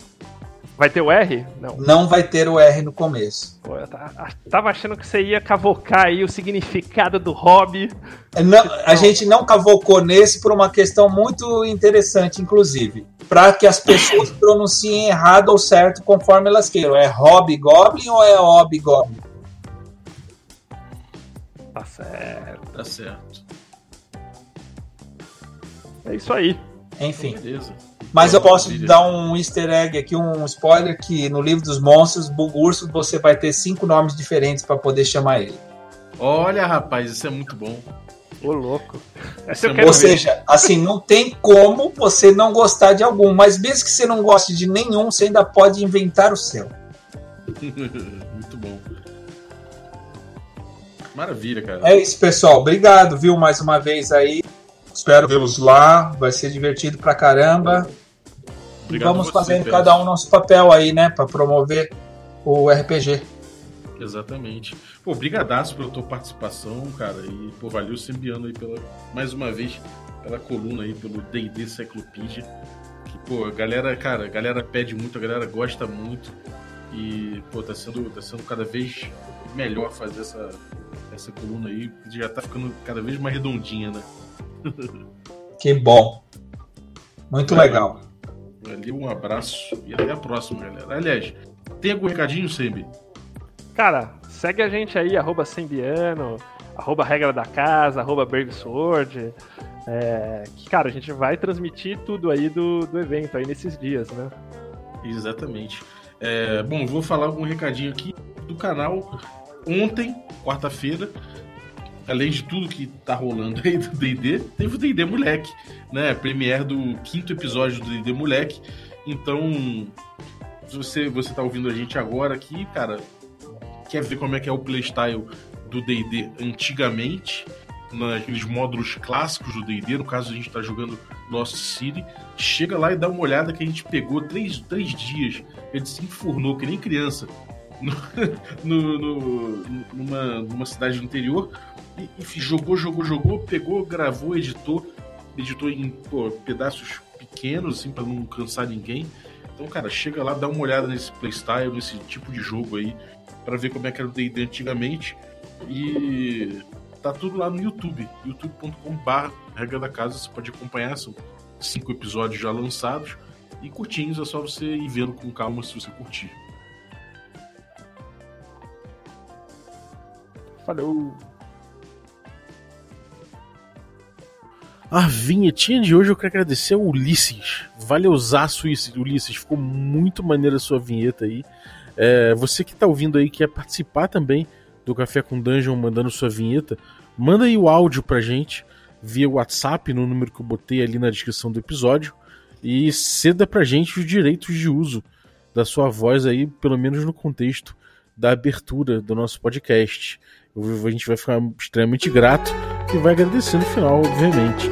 Vai ter o R? Não. Não vai ter o R no começo. Pô, eu tava achando que você ia cavocar aí o significado do hobby. É, não, a gente não cavocou nesse por uma questão muito interessante, inclusive. Para que as pessoas pronunciem errado ou certo conforme elas queiram. É Hobgoblin ou é Hobgoblin? Tá certo. Tá certo. É isso aí. Enfim. Beleza. Mas eu posso dar um easter egg aqui, um spoiler, que no livro dos monstros, Bugurso, você vai ter cinco nomes diferentes para poder chamar ele. Olha, rapaz, isso é muito bom. Ô, louco. Essa Ou seja, assim, não tem como você não gostar de algum, mas mesmo que você não goste de nenhum, você ainda pode inventar o seu. muito bom. Maravilha, cara. É isso, pessoal. Obrigado, viu, mais uma vez aí. Espero vê-los lá. Vai ser divertido pra caramba. Obrigado vamos você, fazendo cada um nosso papel aí, né? Pra promover o RPG. Exatamente. Pô, brigadaço pela tua participação, cara. E, pô, valeu Sembiano aí pela, mais uma vez, pela coluna aí, pelo D&D Cyclopedia. Que, pô, a galera, cara, a galera pede muito, a galera gosta muito. E, pô, tá sendo, tá sendo cada vez melhor fazer essa, essa coluna aí. Já tá ficando cada vez mais redondinha, né? Que bom. Muito legal. Um abraço e até a próxima, galera. Aliás, tem algum recadinho, Sembi? Cara, segue a gente aí, arroba Sembiano, arroba Regra da Casa, arroba Brave Sword. É, que, cara, a gente vai transmitir tudo aí do, do evento aí nesses dias, né? Exatamente. É, bom, vou falar algum recadinho aqui do canal. Ontem, quarta-feira, além de tudo que tá rolando aí do D&D, teve o D&D Moleque, né? Premiere do quinto episódio do D&D Moleque. Então, se você, você tá ouvindo a gente agora aqui, cara, quer ver como é que é o playstyle do D&D antigamente, naqueles módulos clássicos do D&D, no caso a gente tá jogando Lost City, chega lá e dá uma olhada que a gente pegou três, três dias, ele se enfurnou que nem criança no, no- no- numa, numa cidade do interior e, e jogou, jogou, jogou, pegou, gravou, editou, editou em pô, pedaços pequenos, assim, pra não cansar ninguém. Então, cara, chega lá, dá uma olhada nesse playstyle, nesse tipo de jogo aí, pra ver como é que era o D&D antigamente. E tá tudo lá no YouTube, youtube.com.br regra da casa, você pode acompanhar, são cinco episódios já lançados e curtinhos, é só você ir vendo com calma se você curtir. Falou! A vinhetinha de hoje eu quero agradecer ao Ulisses. Valeuzaço, Ulisses. Ficou muito maneira a sua vinheta aí. É, você que tá ouvindo aí, quer participar também do Café com Dungeon mandando sua vinheta, manda aí o áudio pra gente via WhatsApp no número que eu botei ali na descrição do episódio e ceda pra gente os direitos de uso da sua voz aí, pelo menos no contexto da abertura do nosso podcast. A gente vai ficar extremamente grato e vai agradecer no final, obviamente.